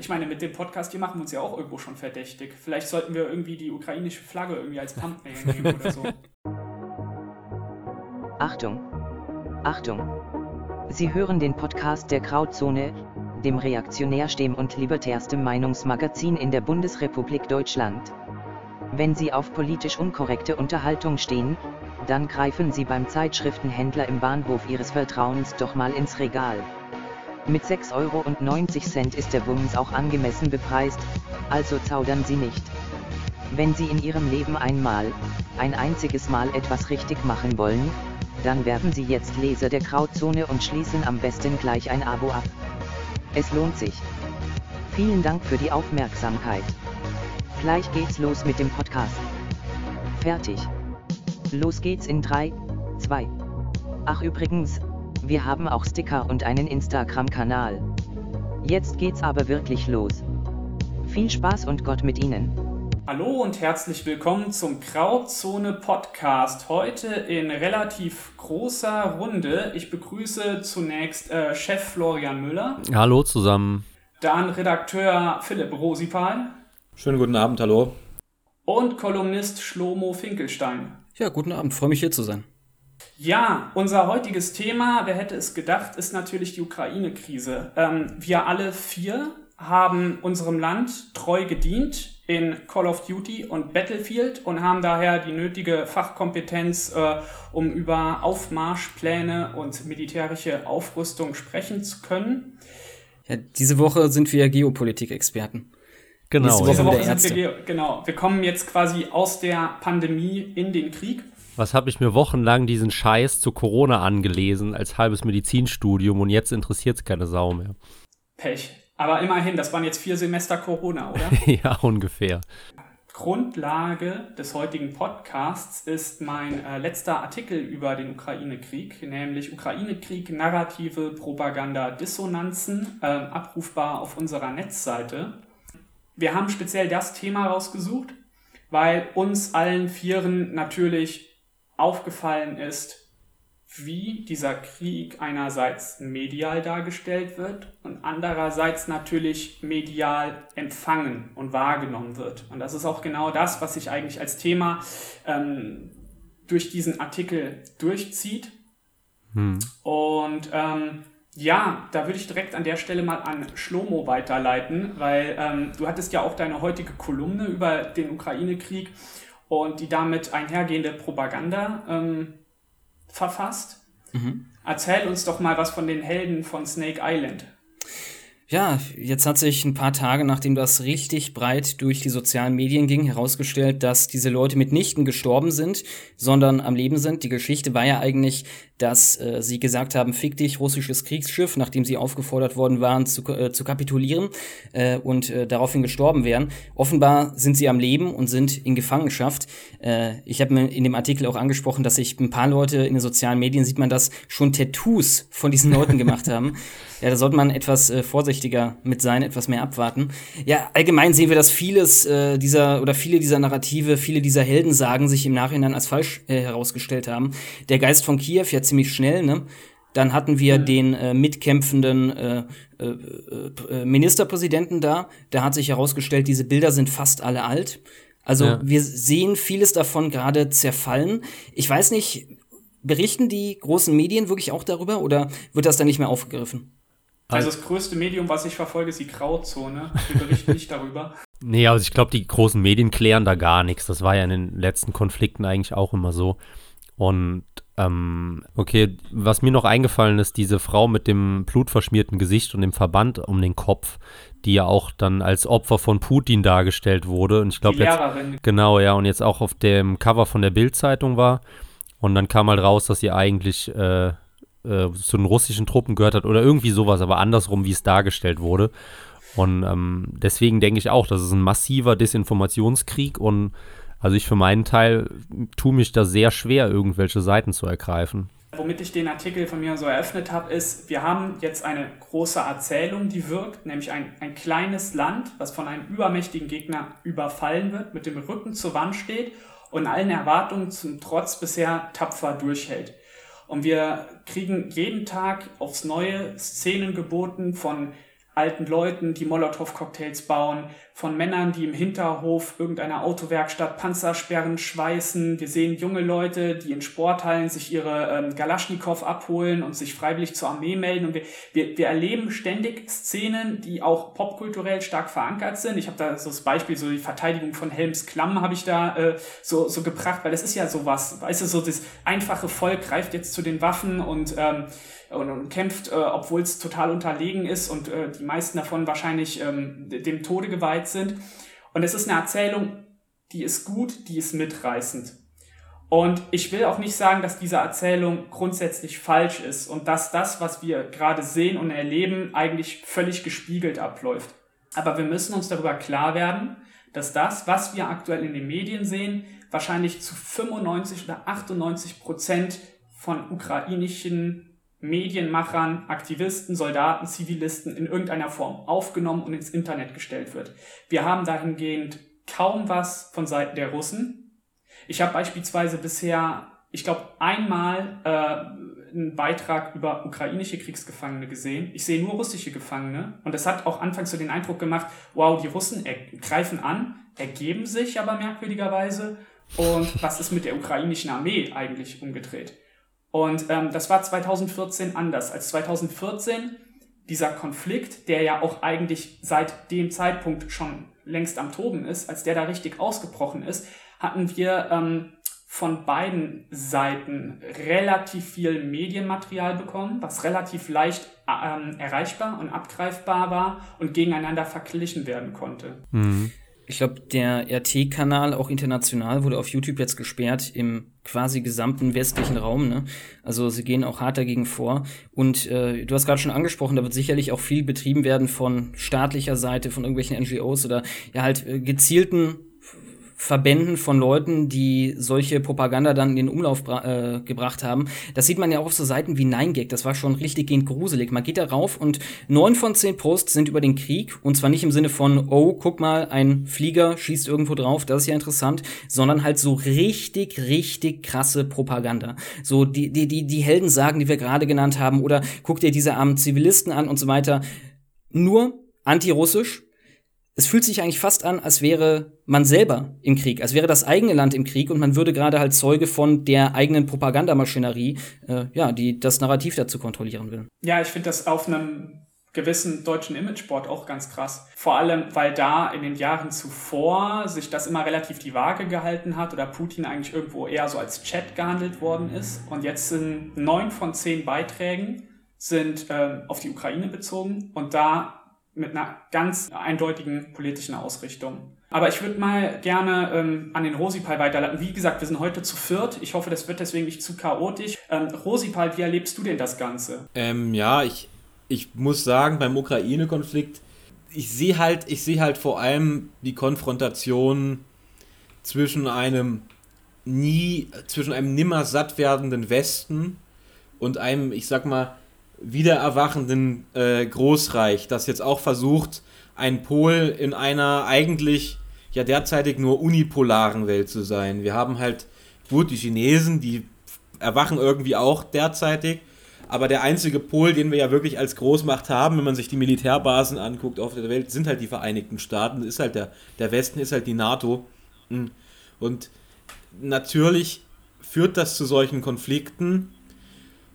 Ich meine, mit dem Podcast hier machen wir uns ja auch irgendwo schon verdächtig. Vielleicht sollten wir irgendwie die ukrainische Flagge irgendwie als Thumbnail nehmen oder so. Achtung! Achtung! Sie hören den Podcast der Grauzone, dem reaktionärsten und libertärstem Meinungsmagazin in der Bundesrepublik Deutschland. Wenn Sie auf politisch unkorrekte Unterhaltung stehen, dann greifen Sie beim Zeitschriftenhändler im Bahnhof Ihres Vertrauens doch mal ins Regal. Mit 6,90 Euro ist der Wumms auch angemessen bepreist, also zaudern Sie nicht. Wenn Sie in Ihrem Leben einmal, ein einziges Mal etwas richtig machen wollen, dann werden Sie jetzt Leser der Grauzone und schließen am besten gleich ein Abo ab. Es lohnt sich. Vielen Dank für die Aufmerksamkeit. Gleich geht's los mit dem Podcast. Fertig. Los geht's in 3, 2. Ach übrigens, wir haben auch Sticker und einen Instagram-Kanal. Jetzt geht's aber wirklich los. Viel Spaß und Gott mit Ihnen. Hallo und herzlich willkommen zum Grauzone Podcast. Heute in relativ großer Runde. Ich begrüße zunächst äh, Chef Florian Müller. Hallo zusammen. Dann Redakteur Philipp Rosipal. Schönen guten Abend, hallo. Und Kolumnist Schlomo Finkelstein. Ja, guten Abend, freue mich hier zu sein. Ja, unser heutiges Thema, wer hätte es gedacht, ist natürlich die Ukraine-Krise. Ähm, wir alle vier haben unserem Land treu gedient in Call of Duty und Battlefield und haben daher die nötige Fachkompetenz, äh, um über Aufmarschpläne und militärische Aufrüstung sprechen zu können. Ja, diese Woche sind wir Geopolitik-Experten. Genau. Diese Woche, Diese Woche sind wir, genau. Wir kommen jetzt quasi aus der Pandemie in den Krieg. Was habe ich mir wochenlang diesen Scheiß zu Corona angelesen als halbes Medizinstudium und jetzt interessiert es keine Sau mehr. Pech. Aber immerhin, das waren jetzt vier Semester Corona, oder? ja, ungefähr. Grundlage des heutigen Podcasts ist mein äh, letzter Artikel über den Ukraine-Krieg, nämlich Ukraine-Krieg, Narrative, Propaganda, Dissonanzen, äh, abrufbar auf unserer Netzseite. Wir haben speziell das Thema rausgesucht, weil uns allen Vieren natürlich aufgefallen ist, wie dieser Krieg einerseits medial dargestellt wird und andererseits natürlich medial empfangen und wahrgenommen wird. Und das ist auch genau das, was sich eigentlich als Thema ähm, durch diesen Artikel durchzieht. Hm. Und ähm, ja, da würde ich direkt an der Stelle mal an Schlomo weiterleiten, weil ähm, du hattest ja auch deine heutige Kolumne über den Ukraine-Krieg und die damit einhergehende Propaganda ähm, verfasst. Mhm. Erzähl uns doch mal was von den Helden von Snake Island. Ja, jetzt hat sich ein paar Tage, nachdem das richtig breit durch die sozialen Medien ging, herausgestellt, dass diese Leute mitnichten gestorben sind, sondern am Leben sind. Die Geschichte war ja eigentlich, dass äh, sie gesagt haben, fick dich, russisches Kriegsschiff, nachdem sie aufgefordert worden waren zu, äh, zu kapitulieren äh, und äh, daraufhin gestorben wären. Offenbar sind sie am Leben und sind in Gefangenschaft. Äh, ich habe mir in dem Artikel auch angesprochen, dass sich ein paar Leute in den sozialen Medien sieht man das schon Tattoos von diesen Leuten gemacht haben. Ja, da sollte man etwas äh, vorsichtiger mit sein, etwas mehr abwarten. Ja, allgemein sehen wir, dass vieles äh, dieser oder viele dieser Narrative, viele dieser Heldensagen sich im Nachhinein als falsch äh, herausgestellt haben. Der Geist von Kiew ja ziemlich schnell, ne? Dann hatten wir mhm. den äh, mitkämpfenden äh, äh, äh, Ministerpräsidenten da. Da hat sich herausgestellt, diese Bilder sind fast alle alt. Also ja. wir sehen vieles davon gerade zerfallen. Ich weiß nicht, berichten die großen Medien wirklich auch darüber oder wird das dann nicht mehr aufgegriffen? Also das größte Medium, was ich verfolge, ist die Grauzone. Wir berichten nicht darüber. Nee, also ich glaube, die großen Medien klären da gar nichts. Das war ja in den letzten Konflikten eigentlich auch immer so. Und ähm, okay, was mir noch eingefallen ist, diese Frau mit dem blutverschmierten Gesicht und dem Verband um den Kopf, die ja auch dann als Opfer von Putin dargestellt wurde. Und ich glaube jetzt genau ja und jetzt auch auf dem Cover von der Bild-Zeitung war. Und dann kam halt raus, dass sie eigentlich äh, äh, zu den russischen Truppen gehört hat oder irgendwie sowas, aber andersrum, wie es dargestellt wurde. Und ähm, deswegen denke ich auch, das ist ein massiver Desinformationskrieg und also ich für meinen Teil tue mich da sehr schwer, irgendwelche Seiten zu ergreifen. Womit ich den Artikel von mir so eröffnet habe, ist, wir haben jetzt eine große Erzählung, die wirkt, nämlich ein, ein kleines Land, was von einem übermächtigen Gegner überfallen wird, mit dem Rücken zur Wand steht und allen Erwartungen zum Trotz bisher tapfer durchhält. Und wir kriegen jeden Tag aufs Neue Szenen geboten von alten Leuten, die Molotow-Cocktails bauen, von Männern, die im Hinterhof irgendeiner Autowerkstatt Panzersperren schweißen. Wir sehen junge Leute, die in Sporthallen sich ihre ähm, Galaschnikow abholen und sich freiwillig zur Armee melden. Und wir, wir, wir erleben ständig Szenen, die auch popkulturell stark verankert sind. Ich habe da so das Beispiel, so die Verteidigung von Helms Klamm habe ich da äh, so, so gebracht, weil das ist ja sowas, weißt du, so das einfache Volk greift jetzt zu den Waffen und ähm, und, und kämpft, äh, obwohl es total unterlegen ist und äh, die meisten davon wahrscheinlich ähm, dem Tode geweiht sind. Und es ist eine Erzählung, die ist gut, die ist mitreißend. Und ich will auch nicht sagen, dass diese Erzählung grundsätzlich falsch ist und dass das, was wir gerade sehen und erleben, eigentlich völlig gespiegelt abläuft. Aber wir müssen uns darüber klar werden, dass das, was wir aktuell in den Medien sehen, wahrscheinlich zu 95 oder 98 Prozent von ukrainischen Medienmachern, Aktivisten, Soldaten, Zivilisten in irgendeiner Form aufgenommen und ins Internet gestellt wird. Wir haben dahingehend kaum was von Seiten der Russen. Ich habe beispielsweise bisher, ich glaube, einmal äh, einen Beitrag über ukrainische Kriegsgefangene gesehen. Ich sehe nur russische Gefangene und das hat auch anfangs so den Eindruck gemacht, wow, die Russen greifen an, ergeben sich aber merkwürdigerweise und was ist mit der ukrainischen Armee eigentlich umgedreht? Und ähm, das war 2014 anders. Als 2014 dieser Konflikt, der ja auch eigentlich seit dem Zeitpunkt schon längst am Toben ist, als der da richtig ausgebrochen ist, hatten wir ähm, von beiden Seiten relativ viel Medienmaterial bekommen, was relativ leicht ähm, erreichbar und abgreifbar war und gegeneinander verglichen werden konnte. Mhm. Ich glaube, der RT-Kanal, auch international, wurde auf YouTube jetzt gesperrt im quasi gesamten westlichen Raum. Ne? Also sie gehen auch hart dagegen vor. Und äh, du hast gerade schon angesprochen, da wird sicherlich auch viel betrieben werden von staatlicher Seite, von irgendwelchen NGOs oder ja halt äh, gezielten Verbänden von Leuten, die solche Propaganda dann in den Umlauf äh, gebracht haben. Das sieht man ja auch auf so Seiten wie 9gag. Das war schon richtig gehend gruselig. Man geht da rauf und neun von zehn Posts sind über den Krieg. Und zwar nicht im Sinne von, oh, guck mal, ein Flieger schießt irgendwo drauf, das ist ja interessant, sondern halt so richtig, richtig krasse Propaganda. So die, die, die, die Helden sagen, die wir gerade genannt haben, oder guck dir diese armen Zivilisten an und so weiter. Nur antirussisch, es fühlt sich eigentlich fast an, als wäre man selber im Krieg, als wäre das eigene Land im Krieg und man würde gerade halt Zeuge von der eigenen Propagandamaschinerie, äh, ja, die das Narrativ dazu kontrollieren will. Ja, ich finde das auf einem gewissen deutschen Imagesport auch ganz krass. Vor allem, weil da in den Jahren zuvor sich das immer relativ die Waage gehalten hat oder Putin eigentlich irgendwo eher so als Chat gehandelt worden ist. Und jetzt sind neun von zehn Beiträgen sind ähm, auf die Ukraine bezogen und da mit einer ganz eindeutigen politischen Ausrichtung. Aber ich würde mal gerne ähm, an den Rosipal weiterleiten. Wie gesagt, wir sind heute zu viert. Ich hoffe, das wird deswegen nicht zu chaotisch. Ähm, Rosipal, wie erlebst du denn das Ganze? Ähm, ja, ich, ich muss sagen, beim Ukraine-Konflikt, ich sehe halt, ich halt vor allem die Konfrontation zwischen einem nie, zwischen einem nimmer satt werdenden Westen und einem, ich sag mal, wiedererwachenden äh, Großreich, das jetzt auch versucht, ein Pol in einer eigentlich ja derzeitig nur unipolaren Welt zu sein. Wir haben halt gut die Chinesen, die erwachen irgendwie auch derzeitig, aber der einzige Pol, den wir ja wirklich als Großmacht haben, wenn man sich die Militärbasen anguckt auf der Welt, sind halt die Vereinigten Staaten, ist halt der, der Westen, ist halt die NATO. Hm. Und natürlich führt das zu solchen Konflikten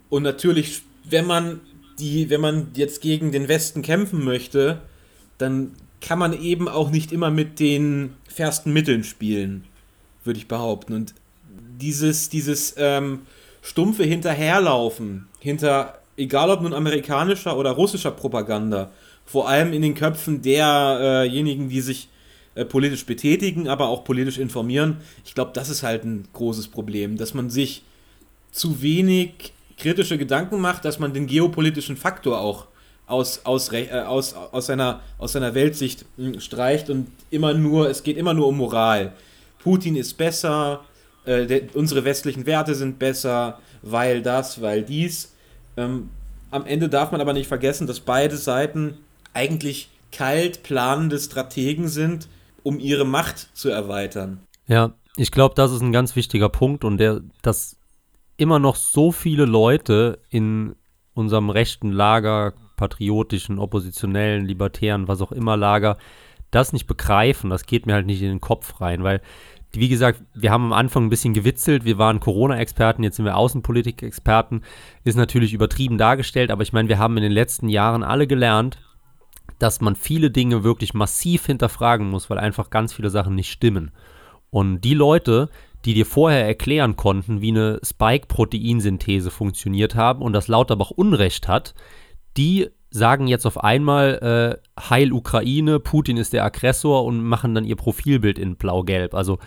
und natürlich wenn man die, wenn man jetzt gegen den Westen kämpfen möchte, dann kann man eben auch nicht immer mit den fairsten Mitteln spielen, würde ich behaupten. Und dieses, dieses ähm, stumpfe Hinterherlaufen, hinter, egal ob nun amerikanischer oder russischer Propaganda, vor allem in den Köpfen derjenigen, die sich äh, politisch betätigen, aber auch politisch informieren, ich glaube, das ist halt ein großes Problem, dass man sich zu wenig kritische Gedanken macht, dass man den geopolitischen Faktor auch aus, aus, äh, aus, aus, seiner, aus seiner Weltsicht hm, streicht und immer nur, es geht immer nur um Moral. Putin ist besser, äh, der, unsere westlichen Werte sind besser, weil das, weil dies. Ähm, am Ende darf man aber nicht vergessen, dass beide Seiten eigentlich kalt planende Strategen sind, um ihre Macht zu erweitern. Ja, ich glaube, das ist ein ganz wichtiger Punkt und der, das immer noch so viele Leute in unserem rechten Lager patriotischen, oppositionellen, libertären, was auch immer Lager das nicht begreifen. Das geht mir halt nicht in den Kopf rein, weil wie gesagt, wir haben am Anfang ein bisschen gewitzelt, wir waren Corona-Experten, jetzt sind wir Außenpolitik-Experten, ist natürlich übertrieben dargestellt, aber ich meine, wir haben in den letzten Jahren alle gelernt, dass man viele Dinge wirklich massiv hinterfragen muss, weil einfach ganz viele Sachen nicht stimmen. Und die Leute, die dir vorher erklären konnten, wie eine Spike-Proteinsynthese funktioniert haben und das Lauterbach Unrecht hat, die sagen jetzt auf einmal äh, Heil Ukraine, Putin ist der Aggressor und machen dann ihr Profilbild in blau-gelb. Also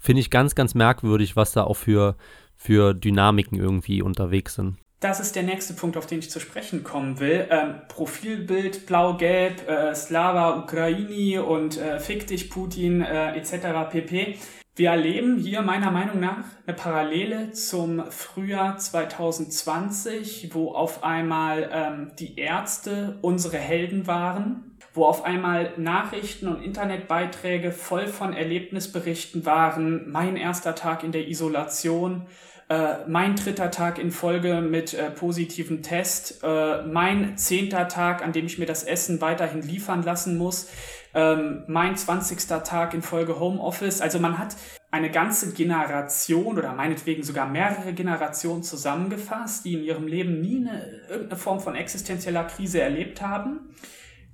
finde ich ganz, ganz merkwürdig, was da auch für, für Dynamiken irgendwie unterwegs sind. Das ist der nächste Punkt, auf den ich zu sprechen kommen will. Ähm, Profilbild blau-gelb, äh, Slava Ukraini und äh, Fick dich Putin äh, etc. pp. Wir erleben hier meiner Meinung nach eine Parallele zum Frühjahr 2020, wo auf einmal ähm, die Ärzte unsere Helden waren, wo auf einmal Nachrichten und Internetbeiträge voll von Erlebnisberichten waren. Mein erster Tag in der Isolation, äh, mein dritter Tag in Folge mit äh, positivem Test, äh, mein zehnter Tag, an dem ich mir das Essen weiterhin liefern lassen muss ähm, mein 20. Tag in Folge Homeoffice. Also man hat eine ganze Generation oder meinetwegen sogar mehrere Generationen zusammengefasst, die in ihrem Leben nie eine, irgendeine Form von existenzieller Krise erlebt haben,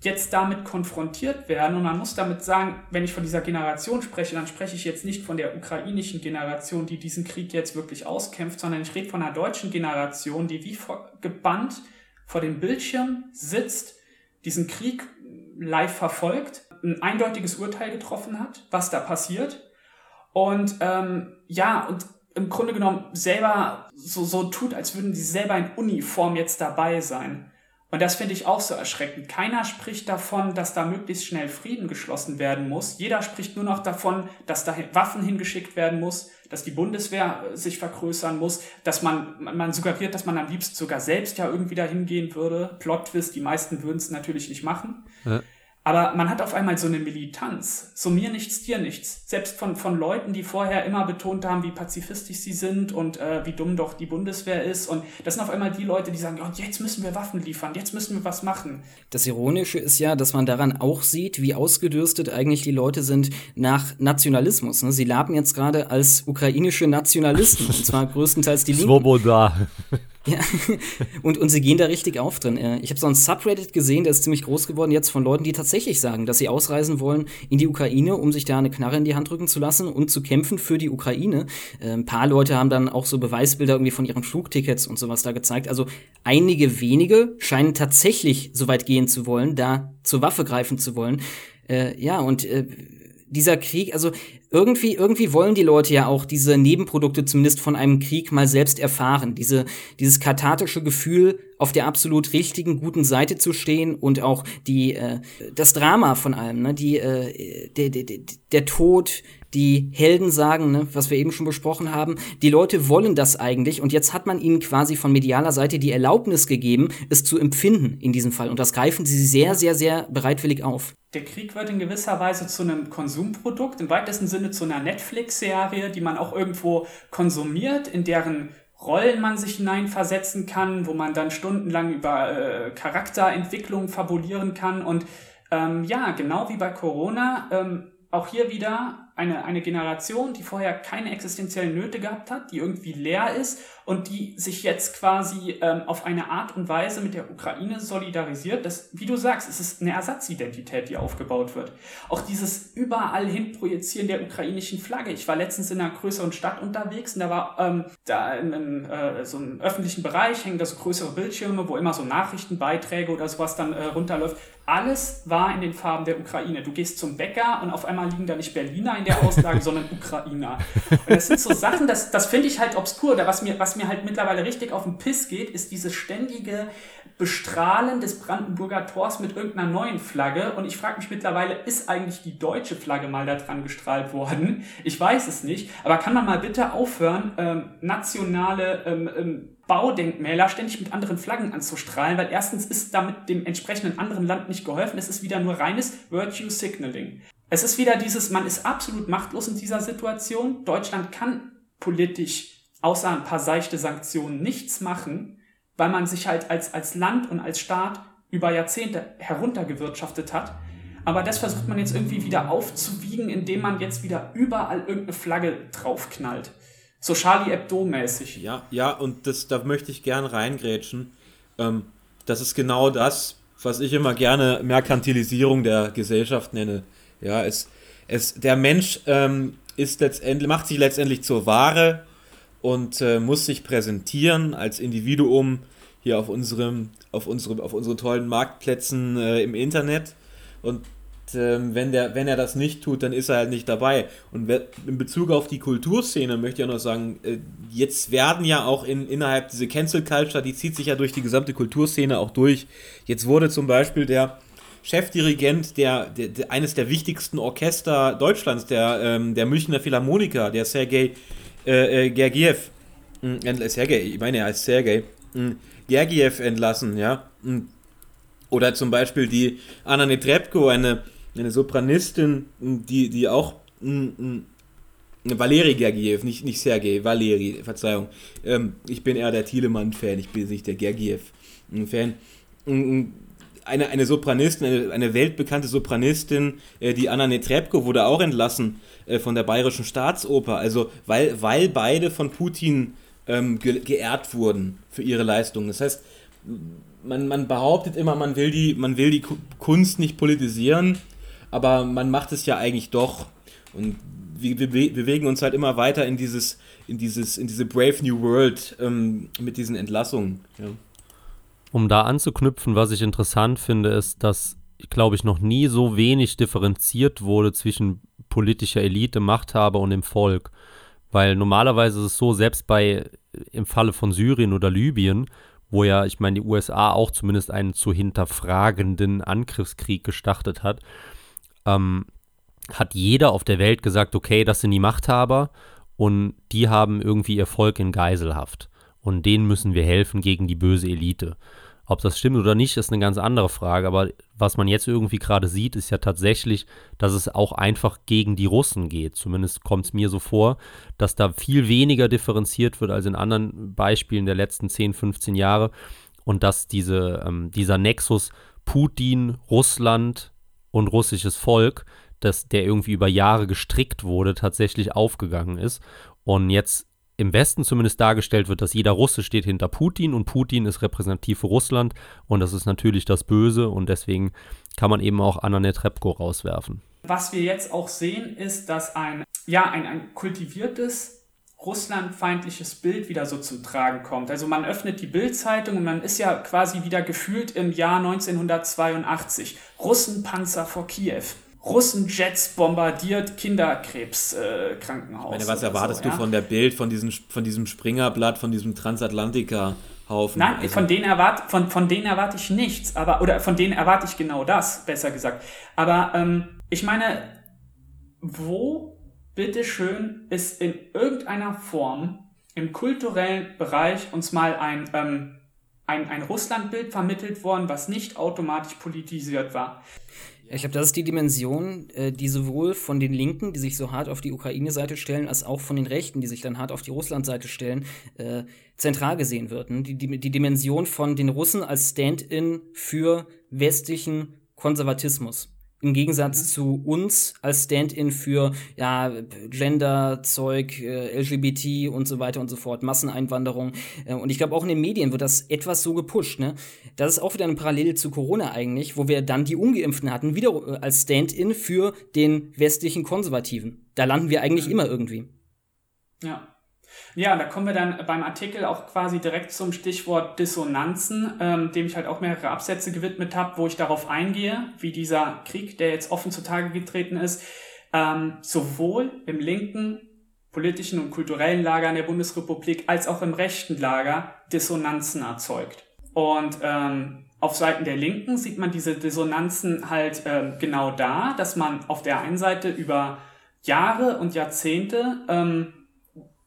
jetzt damit konfrontiert werden. Und man muss damit sagen, wenn ich von dieser Generation spreche, dann spreche ich jetzt nicht von der ukrainischen Generation, die diesen Krieg jetzt wirklich auskämpft, sondern ich rede von einer deutschen Generation, die wie vor, gebannt vor dem Bildschirm sitzt, diesen Krieg live verfolgt ein eindeutiges Urteil getroffen hat, was da passiert. Und ähm, ja, und im Grunde genommen selber so, so tut, als würden sie selber in Uniform jetzt dabei sein. Und das finde ich auch so erschreckend. Keiner spricht davon, dass da möglichst schnell Frieden geschlossen werden muss. Jeder spricht nur noch davon, dass da Waffen hingeschickt werden muss, dass die Bundeswehr äh, sich vergrößern muss, dass man, man suggeriert, dass man am liebsten sogar selbst ja irgendwie dahin gehen würde. Plot Twist, die meisten würden es natürlich nicht machen. Ja. Aber man hat auf einmal so eine Militanz. So mir nichts, dir nichts. Selbst von, von Leuten, die vorher immer betont haben, wie pazifistisch sie sind und äh, wie dumm doch die Bundeswehr ist. Und das sind auf einmal die Leute, die sagen, ja, jetzt müssen wir Waffen liefern, jetzt müssen wir was machen. Das Ironische ist ja, dass man daran auch sieht, wie ausgedürstet eigentlich die Leute sind nach Nationalismus. Ne? Sie laben jetzt gerade als ukrainische Nationalisten. und zwar größtenteils die Linken. Svoboda. Ja, und, und sie gehen da richtig auf drin. Äh, ich habe so ein Subreddit gesehen, der ist ziemlich groß geworden jetzt von Leuten, die tatsächlich sagen, dass sie ausreisen wollen in die Ukraine, um sich da eine Knarre in die Hand drücken zu lassen und zu kämpfen für die Ukraine. Ein paar Leute haben dann auch so Beweisbilder irgendwie von ihren Flugtickets und sowas da gezeigt. Also einige wenige scheinen tatsächlich so weit gehen zu wollen, da zur Waffe greifen zu wollen. Äh, ja, und äh, dieser Krieg, also irgendwie, irgendwie wollen die Leute ja auch diese Nebenprodukte zumindest von einem Krieg mal selbst erfahren. Diese, dieses kathartische Gefühl, auf der absolut richtigen, guten Seite zu stehen und auch die, äh, das Drama von allem, ne, die, äh, der, der, der Tod, die Helden sagen, ne, was wir eben schon besprochen haben, die Leute wollen das eigentlich und jetzt hat man ihnen quasi von medialer Seite die Erlaubnis gegeben, es zu empfinden in diesem Fall und das greifen sie sehr, sehr, sehr bereitwillig auf. Der Krieg wird in gewisser Weise zu einem Konsumprodukt, im weitesten Sinne zu einer Netflix-Serie, die man auch irgendwo konsumiert, in deren Rollen man sich hineinversetzen kann, wo man dann stundenlang über äh, Charakterentwicklung fabulieren kann. Und ähm, ja, genau wie bei Corona, ähm, auch hier wieder eine, eine Generation, die vorher keine existenziellen Nöte gehabt hat, die irgendwie leer ist und die sich jetzt quasi ähm, auf eine Art und Weise mit der Ukraine solidarisiert. Das, wie du sagst, es ist eine Ersatzidentität, die aufgebaut wird. Auch dieses überall hin projizieren der ukrainischen Flagge. Ich war letztens in einer größeren Stadt unterwegs und da war ähm, da in, in äh, so einem öffentlichen Bereich hängen da so größere Bildschirme, wo immer so Nachrichtenbeiträge oder sowas dann äh, runterläuft. Alles war in den Farben der Ukraine. Du gehst zum Bäcker und auf einmal liegen da nicht Berliner in der Auslage, sondern Ukrainer. Und das sind so Sachen, das, das finde ich halt obskur. Was mir, was mir halt mittlerweile richtig auf den Piss geht, ist dieses ständige Bestrahlen des Brandenburger Tors mit irgendeiner neuen Flagge. Und ich frage mich mittlerweile, ist eigentlich die deutsche Flagge mal da dran gestrahlt worden? Ich weiß es nicht. Aber kann man mal bitte aufhören, ähm, nationale ähm, ähm, Baudenkmäler ständig mit anderen Flaggen anzustrahlen, weil erstens ist damit dem entsprechenden anderen Land nicht geholfen. Es ist wieder nur reines Virtue Signaling. Es ist wieder dieses, man ist absolut machtlos in dieser Situation. Deutschland kann politisch außer ein paar seichte Sanktionen nichts machen, weil man sich halt als, als Land und als Staat über Jahrzehnte heruntergewirtschaftet hat. Aber das versucht man jetzt irgendwie wieder aufzuwiegen, indem man jetzt wieder überall irgendeine Flagge draufknallt. So Charlie Hebdo-mäßig. Ja, ja, und das, da möchte ich gern reingrätschen. Ähm, das ist genau das, was ich immer gerne Merkantilisierung der Gesellschaft nenne. Ja, es, es, der Mensch ähm, ist letztendlich, macht sich letztendlich zur Ware und äh, muss sich präsentieren als Individuum hier auf unserem, auf unserem, auf unseren tollen Marktplätzen äh, im Internet. Und ähm, wenn, der, wenn er das nicht tut, dann ist er halt nicht dabei. Und in Bezug auf die Kulturszene möchte ich auch noch sagen, äh, jetzt werden ja auch in, innerhalb diese Cancel Culture, die zieht sich ja durch die gesamte Kulturszene auch durch. Jetzt wurde zum Beispiel der Chefdirigent der, der, der eines der wichtigsten Orchester Deutschlands, der, ähm, der Münchner Philharmoniker, der Sergei äh, äh, Gergiev, äh, Sergei, ich meine, er heißt Sergei, äh, Gergiev entlassen, ja. Oder zum Beispiel die Anna Netrebko, eine, eine Sopranistin, die, die auch Valeri Gergiev, nicht, nicht Sergei, Valeri, Verzeihung. Ähm, ich bin eher der Thielemann-Fan, ich bin nicht der Gergiev-Fan. Eine, eine Sopranistin, eine, eine weltbekannte Sopranistin, äh, die Anna Netrebko, wurde auch entlassen äh, von der Bayerischen Staatsoper. Also, weil, weil beide von Putin ähm, ge geehrt wurden für ihre Leistungen. Das heißt, man, man behauptet immer, man will, die, man will die Kunst nicht politisieren, aber man macht es ja eigentlich doch. Und wir, wir bewegen uns halt immer weiter in dieses, in dieses, in diese Brave New World ähm, mit diesen Entlassungen. Ja. Um da anzuknüpfen, was ich interessant finde, ist, dass, glaube ich, noch nie so wenig differenziert wurde zwischen politischer Elite, Machthaber und dem Volk. Weil normalerweise ist es so, selbst bei im Falle von Syrien oder Libyen, wo ja, ich meine, die USA auch zumindest einen zu hinterfragenden Angriffskrieg gestartet hat, ähm, hat jeder auf der Welt gesagt, okay, das sind die Machthaber und die haben irgendwie ihr Volk in Geiselhaft. Und denen müssen wir helfen gegen die böse Elite. Ob das stimmt oder nicht, ist eine ganz andere Frage. Aber was man jetzt irgendwie gerade sieht, ist ja tatsächlich, dass es auch einfach gegen die Russen geht. Zumindest kommt es mir so vor, dass da viel weniger differenziert wird als in anderen Beispielen der letzten 10, 15 Jahre. Und dass diese, ähm, dieser Nexus Putin, Russland und russisches Volk, dass der irgendwie über Jahre gestrickt wurde, tatsächlich aufgegangen ist. Und jetzt im Westen zumindest dargestellt wird, dass jeder Russe steht hinter Putin und Putin ist repräsentativ für Russland und das ist natürlich das Böse und deswegen kann man eben auch Anna Netrebko rauswerfen. Was wir jetzt auch sehen, ist, dass ein, ja, ein, ein kultiviertes russlandfeindliches Bild wieder so zum Tragen kommt. Also man öffnet die Bildzeitung und man ist ja quasi wieder gefühlt im Jahr 1982. Russenpanzer vor Kiew. Russenjets bombardiert Kinderkrebskrankenhaus. Äh, was erwartest so, du ja? von der Bild, von diesem, von diesem Springerblatt, von diesem Transatlantiker-Haufen? Nein, also, von, denen erwart, von, von denen erwarte ich nichts, aber, oder von denen erwarte ich genau das, besser gesagt. Aber ähm, ich meine, wo, bitteschön, ist in irgendeiner Form im kulturellen Bereich uns mal ein, ähm, ein, ein Russlandbild vermittelt worden, was nicht automatisch politisiert war. Ich glaube, das ist die Dimension, äh, die sowohl von den Linken, die sich so hart auf die Ukraine-Seite stellen, als auch von den Rechten, die sich dann hart auf die Russland-Seite stellen, äh, zentral gesehen wird. Die, die, die Dimension von den Russen als Stand-in für westlichen Konservatismus. Im Gegensatz mhm. zu uns als Stand-in für ja, Gender-Zeug, äh, LGBT und so weiter und so fort, Masseneinwanderung. Äh, und ich glaube, auch in den Medien wird das etwas so gepusht. Ne? Das ist auch wieder eine Parallele zu Corona eigentlich, wo wir dann die Ungeimpften hatten, wieder äh, als Stand-in für den westlichen Konservativen. Da landen wir eigentlich mhm. immer irgendwie. Ja. Ja, da kommen wir dann beim Artikel auch quasi direkt zum Stichwort Dissonanzen, ähm, dem ich halt auch mehrere Absätze gewidmet habe, wo ich darauf eingehe, wie dieser Krieg, der jetzt offen zutage getreten ist, ähm, sowohl im linken politischen und kulturellen Lager in der Bundesrepublik als auch im rechten Lager Dissonanzen erzeugt. Und ähm, auf Seiten der Linken sieht man diese Dissonanzen halt ähm, genau da, dass man auf der einen Seite über Jahre und Jahrzehnte ähm,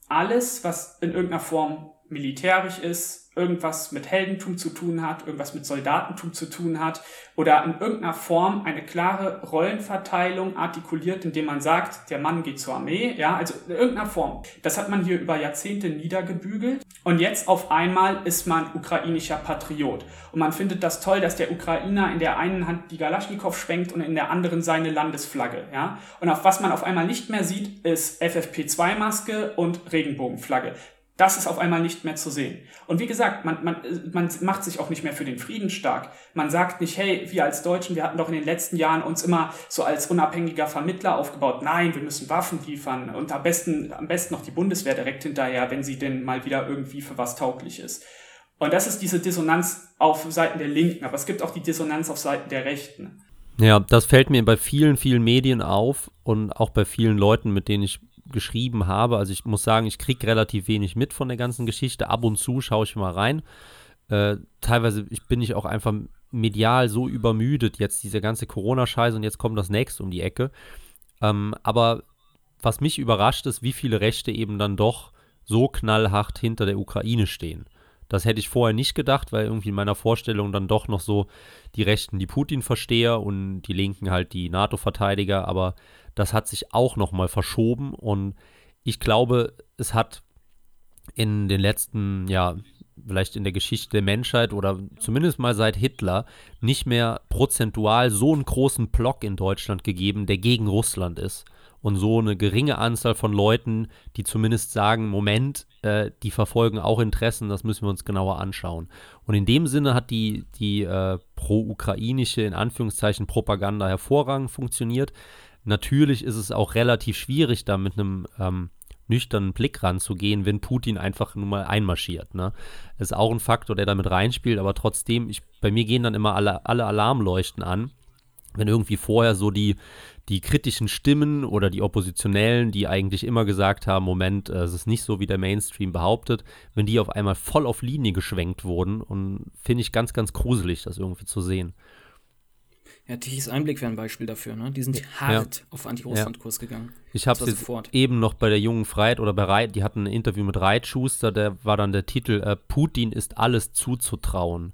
alles, was in irgendeiner Form militärisch ist, irgendwas mit Heldentum zu tun hat, irgendwas mit Soldatentum zu tun hat oder in irgendeiner Form eine klare Rollenverteilung artikuliert, indem man sagt, der Mann geht zur Armee, ja, also in irgendeiner Form. Das hat man hier über Jahrzehnte niedergebügelt und jetzt auf einmal ist man ukrainischer Patriot und man findet das toll, dass der Ukrainer in der einen Hand die Galaschnikow schwenkt und in der anderen seine Landesflagge, ja. Und auf was man auf einmal nicht mehr sieht, ist FFP2-Maske und Regenbogenflagge. Das ist auf einmal nicht mehr zu sehen. Und wie gesagt, man, man, man macht sich auch nicht mehr für den Frieden stark. Man sagt nicht, hey, wir als Deutschen, wir hatten doch in den letzten Jahren uns immer so als unabhängiger Vermittler aufgebaut. Nein, wir müssen Waffen liefern und am besten, am besten noch die Bundeswehr direkt hinterher, wenn sie denn mal wieder irgendwie für was tauglich ist. Und das ist diese Dissonanz auf Seiten der Linken, aber es gibt auch die Dissonanz auf Seiten der Rechten. Ja, das fällt mir bei vielen, vielen Medien auf und auch bei vielen Leuten, mit denen ich geschrieben habe. Also ich muss sagen, ich kriege relativ wenig mit von der ganzen Geschichte. Ab und zu schaue ich mal rein. Äh, teilweise ich bin ich auch einfach medial so übermüdet, jetzt diese ganze Corona-Scheiße und jetzt kommt das nächste um die Ecke. Ähm, aber was mich überrascht ist, wie viele Rechte eben dann doch so knallhart hinter der Ukraine stehen. Das hätte ich vorher nicht gedacht, weil irgendwie in meiner Vorstellung dann doch noch so die Rechten die Putin-Versteher und die Linken halt die NATO-Verteidiger, aber das hat sich auch nochmal verschoben und ich glaube, es hat in den letzten, ja, vielleicht in der Geschichte der Menschheit oder zumindest mal seit Hitler nicht mehr prozentual so einen großen Block in Deutschland gegeben, der gegen Russland ist und so eine geringe Anzahl von Leuten, die zumindest sagen, Moment, äh, die verfolgen auch Interessen, das müssen wir uns genauer anschauen. Und in dem Sinne hat die, die äh, pro-ukrainische, in Anführungszeichen, Propaganda hervorragend funktioniert. Natürlich ist es auch relativ schwierig, da mit einem ähm, nüchternen Blick ranzugehen, wenn Putin einfach nur mal einmarschiert. Ne? Ist auch ein Faktor, der damit reinspielt, aber trotzdem, ich, bei mir gehen dann immer alle, alle Alarmleuchten an, wenn irgendwie vorher so die, die kritischen Stimmen oder die Oppositionellen, die eigentlich immer gesagt haben, Moment, äh, es ist nicht so, wie der Mainstream behauptet, wenn die auf einmal voll auf Linie geschwenkt wurden und finde ich ganz, ganz gruselig, das irgendwie zu sehen. Ja, Tichys Einblick wäre ein Beispiel dafür, ne? Die sind hart ja. auf Anti-Russland-Kurs gegangen. Ich habe es eben noch bei der Jungen Freiheit oder bei Reit, die hatten ein Interview mit Reit Schuster, der war dann der Titel, äh, Putin ist alles zuzutrauen.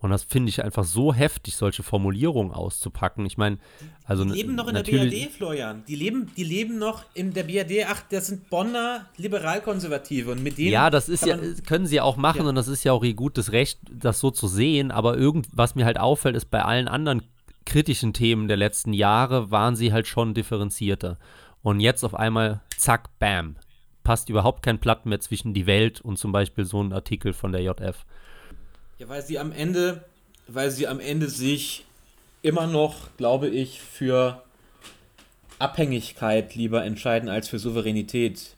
Und das finde ich einfach so heftig, solche Formulierungen auszupacken. Ich meine, also. Die leben noch in der BRD, Florian. Die leben, die leben noch in der BRD. Ach, das sind Bonner Liberalkonservative. Und mit denen. Ja, das ist ja, können sie ja auch machen ja. und das ist ja auch ihr gutes Recht, das so zu sehen. Aber irgend, was mir halt auffällt, ist bei allen anderen kritischen Themen der letzten Jahre waren sie halt schon differenzierter. Und jetzt auf einmal, zack, bam. Passt überhaupt kein Blatt mehr zwischen die Welt und zum Beispiel so ein Artikel von der JF. Ja, weil sie am Ende, weil sie am Ende sich immer noch, glaube ich, für Abhängigkeit lieber entscheiden als für Souveränität.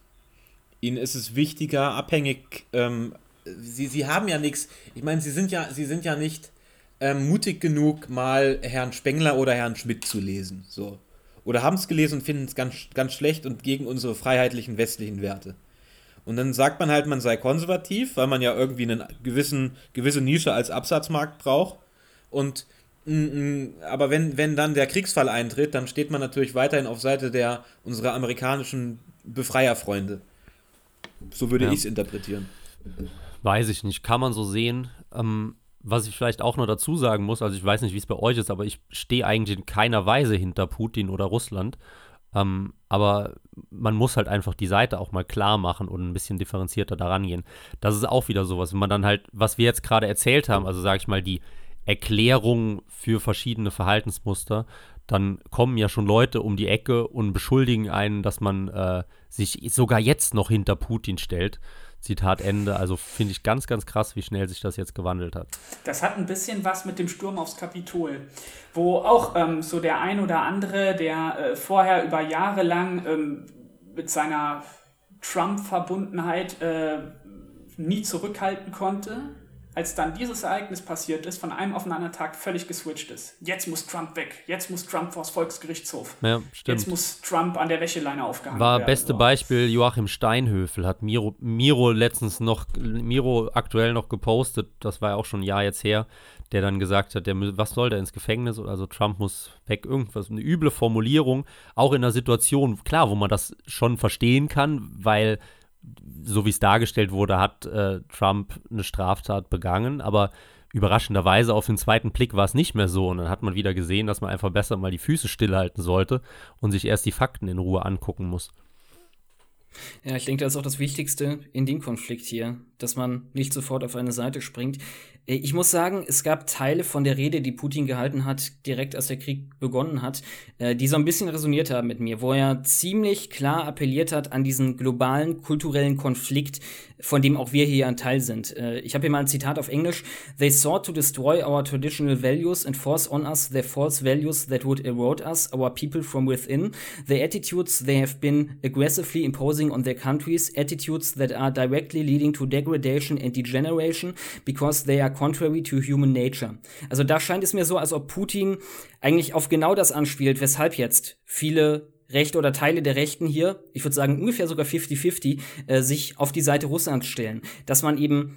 Ihnen ist es wichtiger, abhängig. Ähm, sie, sie haben ja nichts. Ich meine, sie sind ja, sie sind ja nicht ähm, mutig genug, mal Herrn Spengler oder Herrn Schmidt zu lesen. So. Oder haben es gelesen und finden es ganz, ganz schlecht und gegen unsere freiheitlichen westlichen Werte. Und dann sagt man halt, man sei konservativ, weil man ja irgendwie eine gewissen, gewisse Nische als Absatzmarkt braucht. Und aber wenn, wenn dann der Kriegsfall eintritt, dann steht man natürlich weiterhin auf Seite der unserer amerikanischen Befreierfreunde. So würde ja. ich es interpretieren. Weiß ich nicht, kann man so sehen. Ähm, was ich vielleicht auch noch dazu sagen muss, also ich weiß nicht, wie es bei euch ist, aber ich stehe eigentlich in keiner Weise hinter Putin oder Russland. Ähm, aber man muss halt einfach die Seite auch mal klar machen und ein bisschen differenzierter daran gehen. Das ist auch wieder sowas, wenn man dann halt, was wir jetzt gerade erzählt haben, also sage ich mal, die Erklärung für verschiedene Verhaltensmuster, dann kommen ja schon Leute um die Ecke und beschuldigen einen, dass man äh, sich sogar jetzt noch hinter Putin stellt. Zitat Ende. Also finde ich ganz, ganz krass, wie schnell sich das jetzt gewandelt hat. Das hat ein bisschen was mit dem Sturm aufs Kapitol, wo auch ähm, so der ein oder andere, der äh, vorher über Jahre lang ähm, mit seiner Trump-Verbundenheit äh, nie zurückhalten konnte, als dann dieses Ereignis passiert ist, von einem auf den anderen Tag völlig geswitcht ist. Jetzt muss Trump weg. Jetzt muss Trump vors Volksgerichtshof. Ja, stimmt. Jetzt muss Trump an der Wäscheleine aufgehangen War werden. War beste so. Beispiel Joachim Steinhöfel. Hat Miro, Miro letztens noch, Miro aktuell noch gepostet, das war ja auch schon ein Jahr jetzt her, der dann gesagt hat, der, was soll der ins Gefängnis? Also Trump muss weg, irgendwas, eine üble Formulierung. Auch in einer Situation, klar, wo man das schon verstehen kann, weil so wie es dargestellt wurde, hat äh, Trump eine Straftat begangen, aber überraschenderweise auf den zweiten Blick war es nicht mehr so. Und dann hat man wieder gesehen, dass man einfach besser mal die Füße stillhalten sollte und sich erst die Fakten in Ruhe angucken muss. Ja, ich denke, das ist auch das Wichtigste in dem Konflikt hier, dass man nicht sofort auf eine Seite springt. Äh, ich muss sagen, es gab Teile von der Rede, die Putin gehalten hat, direkt als der Krieg begonnen hat, äh, die so ein bisschen resoniert haben mit mir, wo er ziemlich klar appelliert hat an diesen globalen kulturellen Konflikt, von dem auch wir hier ein Teil sind. Äh, ich habe hier mal ein Zitat auf Englisch. They sought to destroy our traditional values and force on us their false values that would erode us, our people from within. The attitudes they have been aggressively imposing on their countries, attitudes that are directly leading to degradation and degeneration because they are contrary to human nature. Also da scheint es mir so, als ob Putin eigentlich auf genau das anspielt, weshalb jetzt viele Rechte oder Teile der Rechten hier, ich würde sagen ungefähr sogar 50-50, äh, sich auf die Seite Russlands stellen. Dass man eben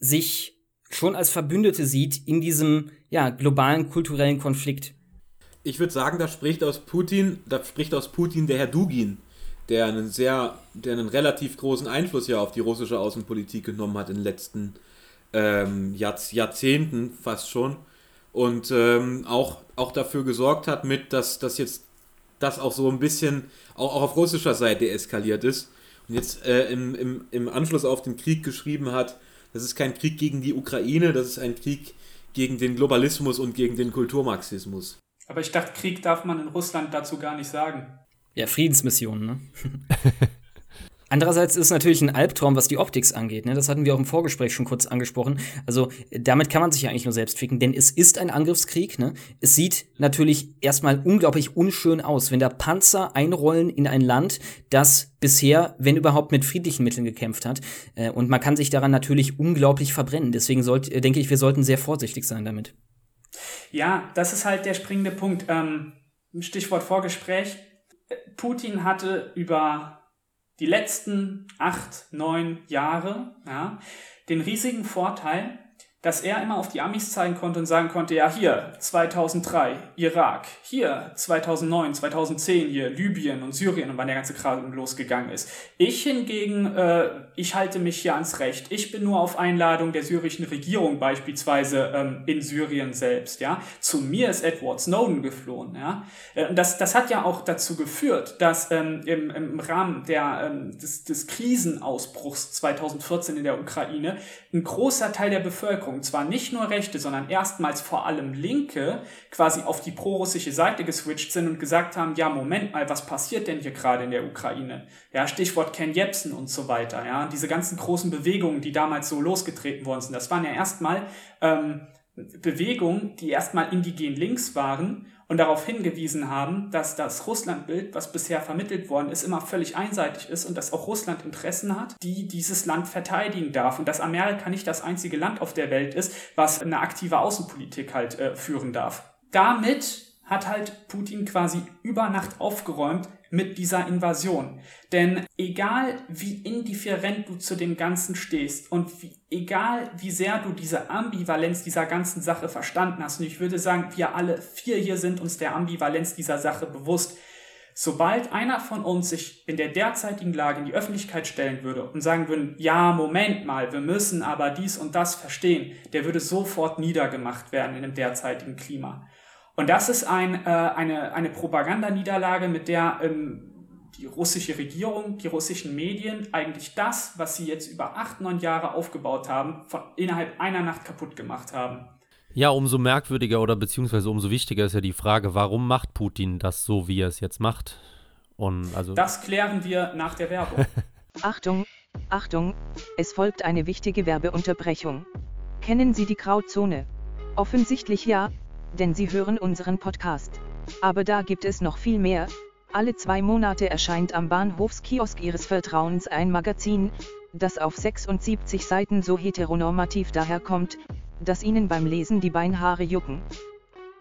sich schon als Verbündete sieht in diesem ja, globalen kulturellen Konflikt. Ich würde sagen, da spricht aus Putin, da spricht aus Putin der Herr Dugin, der einen sehr, der einen relativ großen Einfluss ja auf die russische Außenpolitik genommen hat in den letzten ähm, Jahrzehnten fast schon und ähm, auch, auch dafür gesorgt hat mit, dass, dass jetzt das auch so ein bisschen auch, auch auf russischer Seite eskaliert ist und jetzt äh, im, im, im Anschluss auf den Krieg geschrieben hat, das ist kein Krieg gegen die Ukraine, das ist ein Krieg gegen den Globalismus und gegen den Kulturmarxismus. Aber ich dachte, Krieg darf man in Russland dazu gar nicht sagen. Ja, Friedensmission, ne? Andererseits ist es natürlich ein Albtraum, was die Optik angeht. Ne? Das hatten wir auch im Vorgespräch schon kurz angesprochen. Also damit kann man sich ja eigentlich nur selbst ficken, denn es ist ein Angriffskrieg. Ne? Es sieht natürlich erstmal unglaublich unschön aus, wenn da Panzer einrollen in ein Land, das bisher, wenn überhaupt, mit friedlichen Mitteln gekämpft hat. Äh, und man kann sich daran natürlich unglaublich verbrennen. Deswegen sollt, äh, denke ich, wir sollten sehr vorsichtig sein damit. Ja, das ist halt der springende Punkt. Ähm, Stichwort Vorgespräch. Putin hatte über die letzten acht, neun Jahre ja, den riesigen Vorteil, dass er immer auf die Amis zeigen konnte und sagen konnte, ja hier 2003 Irak, hier 2009, 2010 hier Libyen und Syrien und wann der ganze Kram losgegangen ist. Ich hingegen, äh, ich halte mich hier ans Recht. Ich bin nur auf Einladung der syrischen Regierung beispielsweise ähm, in Syrien selbst. Ja, zu mir ist Edward Snowden geflohen. Ja, äh, das das hat ja auch dazu geführt, dass ähm, im, im Rahmen der ähm, des, des Krisenausbruchs 2014 in der Ukraine ein großer Teil der Bevölkerung Bevölkerung, zwar nicht nur Rechte, sondern erstmals vor allem Linke, quasi auf die prorussische Seite geswitcht sind und gesagt haben, ja, Moment mal, was passiert denn hier gerade in der Ukraine? Ja, Stichwort Ken Jebsen und so weiter. Ja, diese ganzen großen Bewegungen, die damals so losgetreten worden sind, das waren ja erstmal ähm, Bewegungen, die erstmal indigen links waren und darauf hingewiesen haben, dass das Russlandbild, was bisher vermittelt worden ist, immer völlig einseitig ist und dass auch Russland Interessen hat, die dieses Land verteidigen darf und dass Amerika nicht das einzige Land auf der Welt ist, was eine aktive Außenpolitik halt äh, führen darf. Damit hat halt Putin quasi über Nacht aufgeräumt mit dieser Invasion. Denn egal wie indifferent du zu dem Ganzen stehst und wie, egal wie sehr du diese Ambivalenz dieser ganzen Sache verstanden hast, und ich würde sagen, wir alle vier hier sind uns der Ambivalenz dieser Sache bewusst, sobald einer von uns sich in der derzeitigen Lage in die Öffentlichkeit stellen würde und sagen würde, ja, Moment mal, wir müssen aber dies und das verstehen, der würde sofort niedergemacht werden in dem derzeitigen Klima. Und das ist ein, äh, eine, eine Propagandaniederlage, mit der ähm, die russische Regierung, die russischen Medien eigentlich das, was sie jetzt über acht, neun Jahre aufgebaut haben, von, innerhalb einer Nacht kaputt gemacht haben. Ja, umso merkwürdiger oder beziehungsweise umso wichtiger ist ja die Frage, warum macht Putin das so, wie er es jetzt macht? Und also das klären wir nach der Werbung. Achtung, Achtung, es folgt eine wichtige Werbeunterbrechung. Kennen Sie die Grauzone? Offensichtlich ja, denn Sie hören unseren Podcast. Aber da gibt es noch viel mehr. Alle zwei Monate erscheint am Bahnhofskiosk Ihres Vertrauens ein Magazin, das auf 76 Seiten so heteronormativ daherkommt, dass Ihnen beim Lesen die Beinhaare jucken.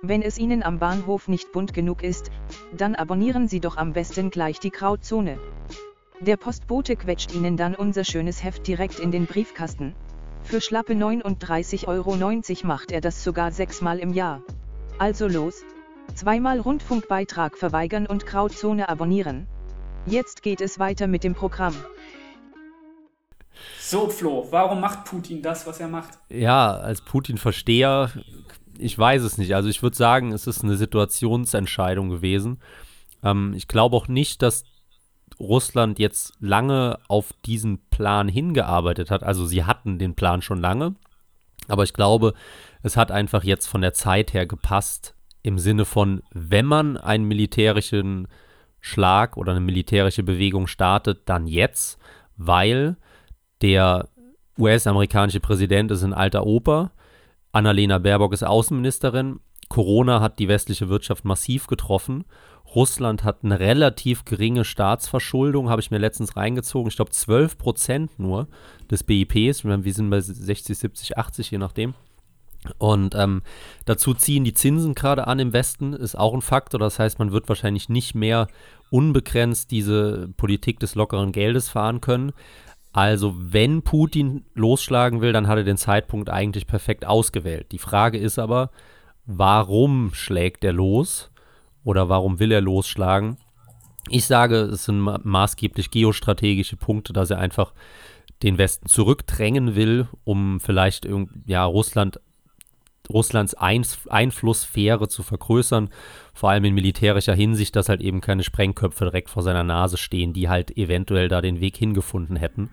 Wenn es Ihnen am Bahnhof nicht bunt genug ist, dann abonnieren Sie doch am besten gleich die Grauzone. Der Postbote quetscht Ihnen dann unser schönes Heft direkt in den Briefkasten. Für schlappe 39,90 Euro macht er das sogar sechsmal im Jahr. Also los, zweimal Rundfunkbeitrag verweigern und Grauzone abonnieren. Jetzt geht es weiter mit dem Programm. So, Flo, warum macht Putin das, was er macht? Ja, als Putin-Versteher, ich weiß es nicht. Also ich würde sagen, es ist eine Situationsentscheidung gewesen. Ähm, ich glaube auch nicht, dass Russland jetzt lange auf diesen Plan hingearbeitet hat. Also sie hatten den Plan schon lange. Aber ich glaube, es hat einfach jetzt von der Zeit her gepasst, im Sinne von, wenn man einen militärischen Schlag oder eine militärische Bewegung startet, dann jetzt, weil der US-amerikanische Präsident ist ein alter Opa, Annalena Baerbock ist Außenministerin, Corona hat die westliche Wirtschaft massiv getroffen, Russland hat eine relativ geringe Staatsverschuldung, habe ich mir letztens reingezogen, ich glaube 12 Prozent nur des BIPs, wir sind bei 60, 70, 80, je nachdem. Und ähm, dazu ziehen die Zinsen gerade an im Westen, ist auch ein Faktor. Das heißt, man wird wahrscheinlich nicht mehr unbegrenzt diese Politik des lockeren Geldes fahren können. Also, wenn Putin losschlagen will, dann hat er den Zeitpunkt eigentlich perfekt ausgewählt. Die Frage ist aber, warum schlägt er los oder warum will er losschlagen? Ich sage, es sind maßgeblich geostrategische Punkte, dass er einfach den Westen zurückdrängen will, um vielleicht ja, Russland Russlands Einflusssphäre zu vergrößern, vor allem in militärischer Hinsicht, dass halt eben keine Sprengköpfe direkt vor seiner Nase stehen, die halt eventuell da den Weg hingefunden hätten.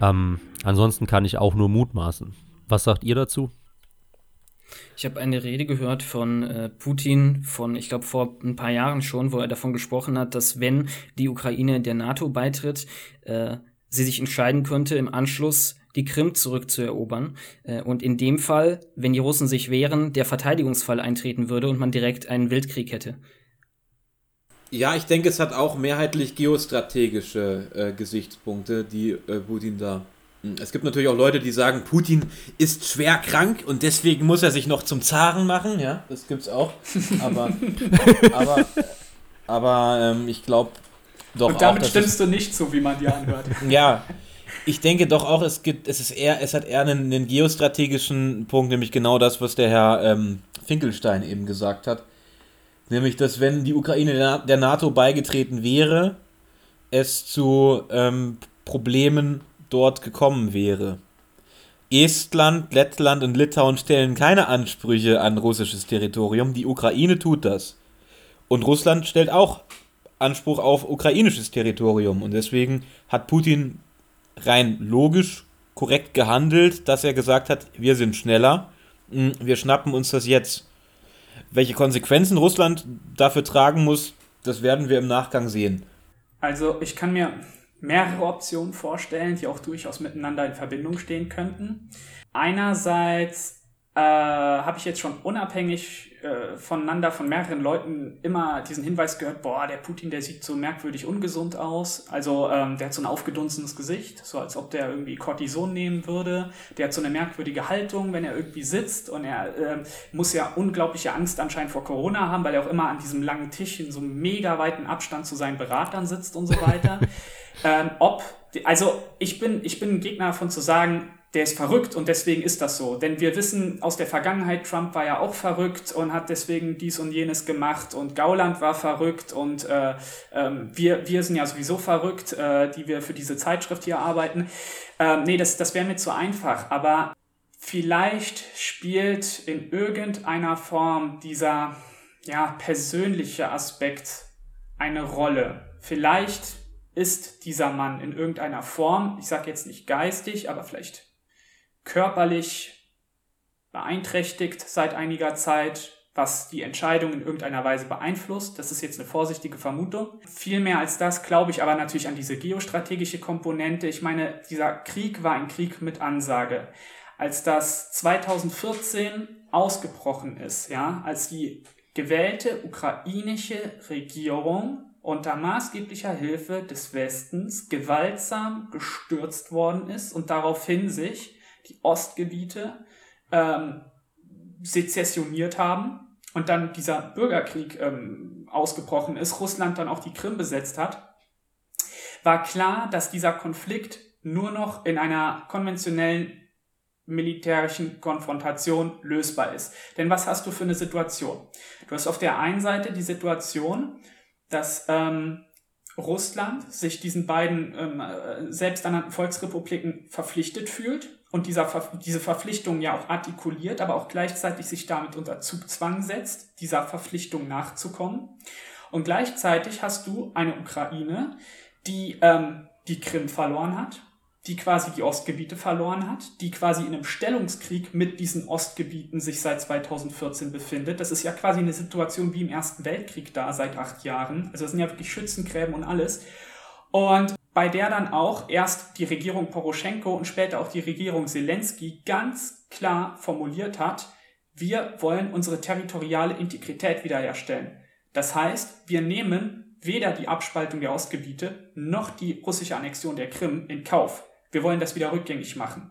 Ähm, ansonsten kann ich auch nur mutmaßen. Was sagt ihr dazu? Ich habe eine Rede gehört von äh, Putin von, ich glaube, vor ein paar Jahren schon, wo er davon gesprochen hat, dass wenn die Ukraine der NATO beitritt, äh, sie sich entscheiden könnte, im Anschluss die Krim zurückzuerobern. Äh, und in dem Fall, wenn die Russen sich wehren, der Verteidigungsfall eintreten würde und man direkt einen Weltkrieg hätte. Ja, ich denke, es hat auch mehrheitlich geostrategische äh, Gesichtspunkte, die äh, Putin da. Hm, es gibt natürlich auch Leute, die sagen, Putin ist schwer krank und deswegen muss er sich noch zum Zaren machen. Ja, das gibt's auch. Aber, aber, aber ähm, ich glaube doch. Und damit auch, stimmst du nicht so, wie man dir anhört. ja, ich denke doch auch, es gibt, es ist eher, es hat eher einen, einen geostrategischen Punkt, nämlich genau das, was der Herr ähm, Finkelstein eben gesagt hat. Nämlich, dass wenn die Ukraine der, NATO beigetreten wäre, es zu ähm, Problemen dort gekommen wäre. Estland, Lettland und Litauen stellen keine Ansprüche an russisches Territorium. Die Ukraine tut das. Und Russland stellt auch Anspruch auf ukrainisches Territorium. Und deswegen hat Putin rein logisch korrekt gehandelt, dass er gesagt hat, wir sind schneller, hm, wir schnappen uns das jetzt. Welche Konsequenzen Russland dafür tragen muss, das werden wir im Nachgang sehen. Also ich kann mir mehrere Optionen vorstellen, die auch durchaus miteinander in Verbindung stehen könnten. Einerseits äh, habe ich jetzt schon unabhängig äh, voneinander von mehreren Leuten immer diesen Hinweis gehört, boah, der Putin, der sieht so merkwürdig ungesund aus. Also ähm, der hat so ein aufgedunsenes Gesicht, so als ob der irgendwie Cortison nehmen würde. Der hat so eine merkwürdige Haltung, wenn er irgendwie sitzt und er äh, muss ja unglaubliche Angst anscheinend vor Corona haben, weil er auch immer an diesem langen Tisch in so einem mega weiten Abstand zu seinen Beratern sitzt und so weiter. ähm, ob, also ich bin, ich bin ein Gegner davon zu sagen, der ist verrückt und deswegen ist das so. Denn wir wissen aus der Vergangenheit, Trump war ja auch verrückt und hat deswegen dies und jenes gemacht und Gauland war verrückt und äh, äh, wir, wir sind ja sowieso verrückt, äh, die wir für diese Zeitschrift hier arbeiten. Äh, nee, das, das wäre mir zu einfach, aber vielleicht spielt in irgendeiner Form dieser ja, persönliche Aspekt eine Rolle. Vielleicht ist dieser Mann in irgendeiner Form, ich sage jetzt nicht geistig, aber vielleicht körperlich beeinträchtigt seit einiger Zeit, was die Entscheidung in irgendeiner Weise beeinflusst. Das ist jetzt eine vorsichtige Vermutung. Viel mehr als das glaube ich aber natürlich an diese geostrategische Komponente. Ich meine, dieser Krieg war ein Krieg mit Ansage. Als das 2014 ausgebrochen ist, ja, als die gewählte ukrainische Regierung unter maßgeblicher Hilfe des Westens gewaltsam gestürzt worden ist und daraufhin sich die Ostgebiete ähm, sezessioniert haben und dann dieser Bürgerkrieg ähm, ausgebrochen ist, Russland dann auch die Krim besetzt hat, war klar, dass dieser Konflikt nur noch in einer konventionellen militärischen Konfrontation lösbar ist. Denn was hast du für eine Situation? Du hast auf der einen Seite die Situation, dass ähm, Russland sich diesen beiden ähm, äh, selbsternannten Volksrepubliken verpflichtet fühlt und dieser, diese Verpflichtung ja auch artikuliert, aber auch gleichzeitig sich damit unter Zugzwang setzt, dieser Verpflichtung nachzukommen. Und gleichzeitig hast du eine Ukraine, die ähm, die Krim verloren hat, die quasi die Ostgebiete verloren hat, die quasi in einem Stellungskrieg mit diesen Ostgebieten sich seit 2014 befindet. Das ist ja quasi eine Situation wie im Ersten Weltkrieg da seit acht Jahren. Also es sind ja wirklich Schützengräben und alles. Und bei der dann auch erst die Regierung Poroschenko und später auch die Regierung Zelensky ganz klar formuliert hat, wir wollen unsere territoriale Integrität wiederherstellen. Das heißt, wir nehmen weder die Abspaltung der Ostgebiete noch die russische Annexion der Krim in Kauf. Wir wollen das wieder rückgängig machen.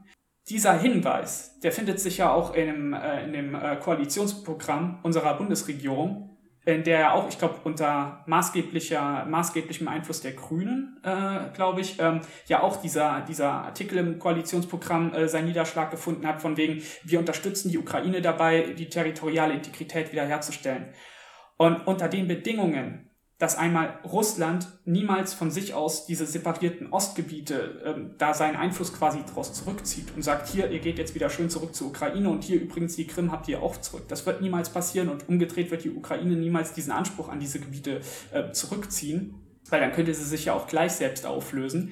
Dieser Hinweis, der findet sich ja auch in dem, äh, in dem äh, Koalitionsprogramm unserer Bundesregierung, in der ja auch, ich glaube, unter maßgeblicher, maßgeblichem Einfluss der Grünen, äh, glaube ich, ähm, ja auch dieser, dieser Artikel im Koalitionsprogramm äh, seinen Niederschlag gefunden hat, von wegen, wir unterstützen die Ukraine dabei, die territoriale Integrität wiederherzustellen. Und unter den Bedingungen dass einmal Russland niemals von sich aus diese separierten Ostgebiete ähm, da seinen Einfluss quasi daraus zurückzieht und sagt, hier, ihr geht jetzt wieder schön zurück zur Ukraine und hier übrigens die Krim habt ihr auch zurück. Das wird niemals passieren und umgedreht wird die Ukraine niemals diesen Anspruch an diese Gebiete äh, zurückziehen, weil dann könnte sie sich ja auch gleich selbst auflösen.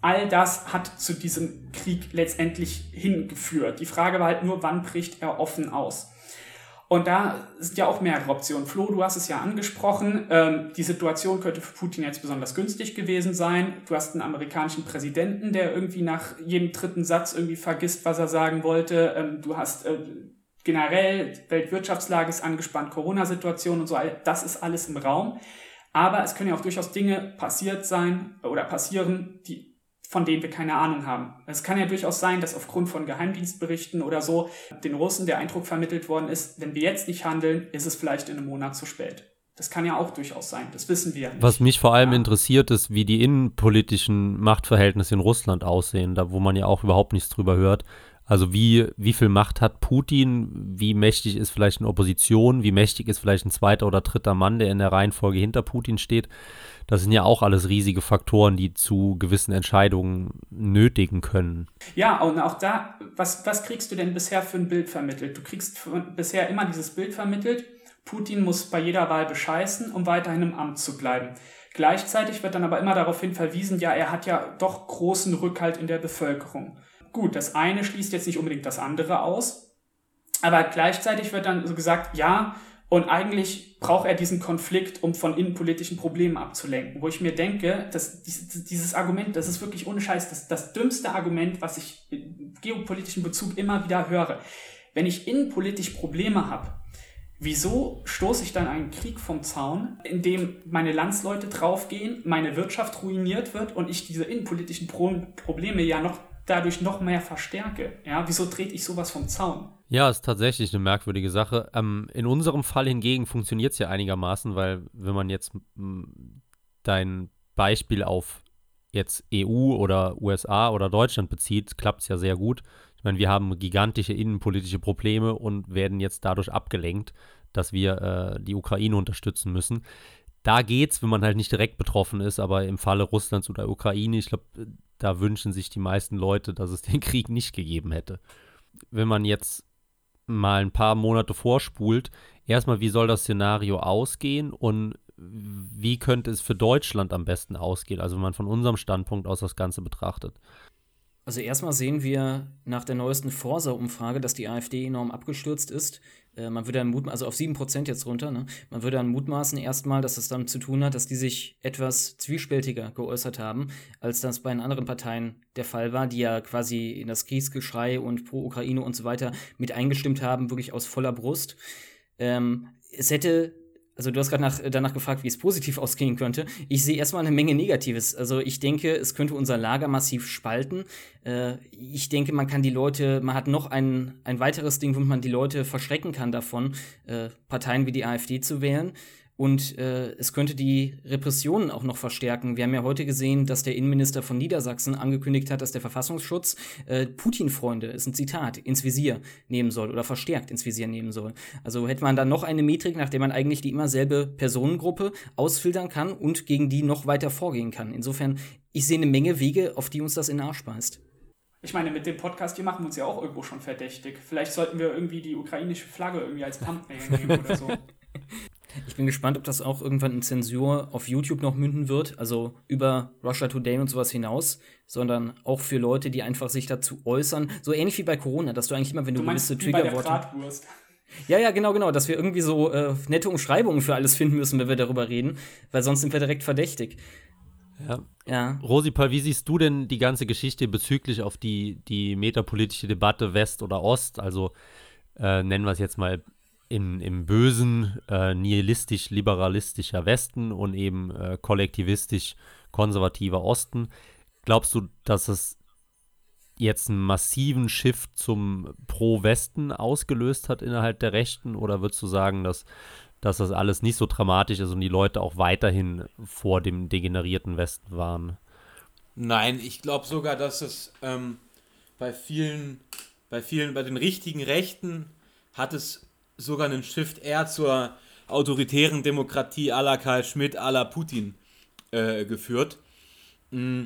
All das hat zu diesem Krieg letztendlich hingeführt. Die Frage war halt nur, wann bricht er offen aus? Und da sind ja auch mehrere Optionen. Flo, du hast es ja angesprochen. Ähm, die Situation könnte für Putin jetzt besonders günstig gewesen sein. Du hast einen amerikanischen Präsidenten, der irgendwie nach jedem dritten Satz irgendwie vergisst, was er sagen wollte. Ähm, du hast äh, generell Weltwirtschaftslage ist angespannt, Corona-Situation und so. Das ist alles im Raum. Aber es können ja auch durchaus Dinge passiert sein oder passieren, die von denen wir keine Ahnung haben. Es kann ja durchaus sein, dass aufgrund von Geheimdienstberichten oder so den Russen der Eindruck vermittelt worden ist, wenn wir jetzt nicht handeln, ist es vielleicht in einem Monat zu spät. Das kann ja auch durchaus sein, das wissen wir. Nicht. Was mich vor allem ja. interessiert, ist, wie die innenpolitischen Machtverhältnisse in Russland aussehen, da wo man ja auch überhaupt nichts drüber hört. Also wie, wie viel Macht hat Putin? Wie mächtig ist vielleicht eine Opposition? Wie mächtig ist vielleicht ein zweiter oder dritter Mann, der in der Reihenfolge hinter Putin steht? Das sind ja auch alles riesige Faktoren, die zu gewissen Entscheidungen nötigen können. Ja, und auch da, was, was kriegst du denn bisher für ein Bild vermittelt? Du kriegst bisher immer dieses Bild vermittelt, Putin muss bei jeder Wahl bescheißen, um weiterhin im Amt zu bleiben. Gleichzeitig wird dann aber immer darauf hin verwiesen, ja, er hat ja doch großen Rückhalt in der Bevölkerung. Gut, das eine schließt jetzt nicht unbedingt das andere aus, aber gleichzeitig wird dann so gesagt, ja, und eigentlich braucht er diesen Konflikt, um von innenpolitischen Problemen abzulenken. Wo ich mir denke, dass dieses Argument, das ist wirklich ohne Scheiß, das, das dümmste Argument, was ich in geopolitischen Bezug immer wieder höre. Wenn ich innenpolitisch Probleme habe, wieso stoße ich dann einen Krieg vom Zaun, in dem meine Landsleute draufgehen, meine Wirtschaft ruiniert wird und ich diese innenpolitischen Pro Probleme ja noch dadurch noch mehr verstärke. Ja, wieso trete ich sowas vom Zaun? Ja, ist tatsächlich eine merkwürdige Sache. Ähm, in unserem Fall hingegen funktioniert es ja einigermaßen, weil wenn man jetzt dein Beispiel auf jetzt EU oder USA oder Deutschland bezieht, klappt es ja sehr gut. Ich meine, wir haben gigantische innenpolitische Probleme und werden jetzt dadurch abgelenkt, dass wir äh, die Ukraine unterstützen müssen. Da geht's, wenn man halt nicht direkt betroffen ist, aber im Falle Russlands oder Ukraine, ich glaube, da wünschen sich die meisten Leute, dass es den Krieg nicht gegeben hätte. Wenn man jetzt mal ein paar Monate vorspult, erstmal, wie soll das Szenario ausgehen und wie könnte es für Deutschland am besten ausgehen, also wenn man von unserem Standpunkt aus das Ganze betrachtet? Also erstmal sehen wir nach der neuesten Forsa-Umfrage, dass die AfD enorm abgestürzt ist. Äh, man würde dann mutmaßen, also auf 7% jetzt runter, ne? Man würde dann mutmaßen erstmal, dass das damit zu tun hat, dass die sich etwas zwiespältiger geäußert haben, als das bei den anderen Parteien der Fall war, die ja quasi in das Kriegsgeschrei und pro Ukraine und so weiter mit eingestimmt haben, wirklich aus voller Brust. Ähm, es hätte also du hast gerade nach, danach gefragt, wie es positiv ausgehen könnte. Ich sehe erstmal eine Menge Negatives. Also ich denke, es könnte unser Lager massiv spalten. Äh, ich denke, man kann die Leute, man hat noch ein, ein weiteres Ding, womit man die Leute verschrecken kann davon, äh, Parteien wie die AfD zu wählen. Und äh, es könnte die Repressionen auch noch verstärken. Wir haben ja heute gesehen, dass der Innenminister von Niedersachsen angekündigt hat, dass der Verfassungsschutz äh, Putin-Freunde, ist ein Zitat, ins Visier nehmen soll oder verstärkt ins Visier nehmen soll. Also hätte man dann noch eine Metrik, nach der man eigentlich die immer selbe Personengruppe ausfiltern kann und gegen die noch weiter vorgehen kann. Insofern, ich sehe eine Menge Wege, auf die uns das in den Arsch beißt. Ich meine, mit dem Podcast hier machen wir uns ja auch irgendwo schon verdächtig. Vielleicht sollten wir irgendwie die ukrainische Flagge irgendwie als Thumbnail nehmen oder so. Ich bin gespannt, ob das auch irgendwann in Zensur auf YouTube noch münden wird, also über Russia Today und sowas hinaus, sondern auch für Leute, die einfach sich dazu äußern. So ähnlich wie bei Corona, dass du eigentlich immer, wenn du, du gewisse Triggerworte. Ja, ja, genau, genau, dass wir irgendwie so äh, nette Umschreibungen für alles finden müssen, wenn wir darüber reden, weil sonst sind wir direkt verdächtig. Ja. ja. Rosipal, wie siehst du denn die ganze Geschichte bezüglich auf die, die metapolitische Debatte West oder Ost? Also äh, nennen wir es jetzt mal in, im bösen, äh, nihilistisch-liberalistischer Westen und eben äh, kollektivistisch-konservativer Osten. Glaubst du, dass es jetzt einen massiven Shift zum Pro-Westen ausgelöst hat innerhalb der Rechten? Oder würdest du sagen, dass, dass das alles nicht so dramatisch ist und die Leute auch weiterhin vor dem degenerierten Westen waren? Nein, ich glaube sogar, dass es ähm, bei vielen, bei vielen, bei den richtigen Rechten hat es sogar einen Shift eher zur autoritären Demokratie à la Karl Schmidt, à la Putin äh, geführt. Mm,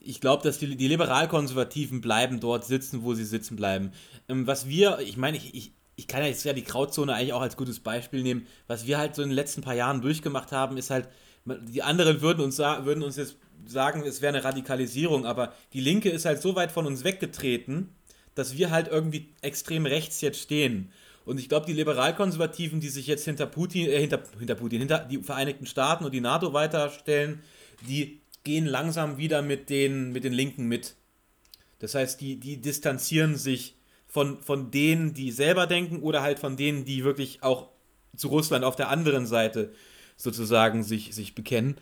ich glaube, dass die, die Liberalkonservativen bleiben dort sitzen, wo sie sitzen bleiben. Ähm, was wir, ich meine, ich, ich, ich kann ja jetzt ja die Grauzone eigentlich auch als gutes Beispiel nehmen. Was wir halt so in den letzten paar Jahren durchgemacht haben, ist halt, die anderen würden uns, würden uns jetzt sagen, es wäre eine Radikalisierung, aber die Linke ist halt so weit von uns weggetreten, dass wir halt irgendwie extrem rechts jetzt stehen. Und ich glaube, die Liberalkonservativen, die sich jetzt hinter Putin, äh, hinter, hinter Putin, hinter die Vereinigten Staaten und die NATO weiterstellen, die gehen langsam wieder mit den, mit den Linken mit. Das heißt, die, die distanzieren sich von, von denen, die selber denken oder halt von denen, die wirklich auch zu Russland auf der anderen Seite sozusagen sich, sich bekennen.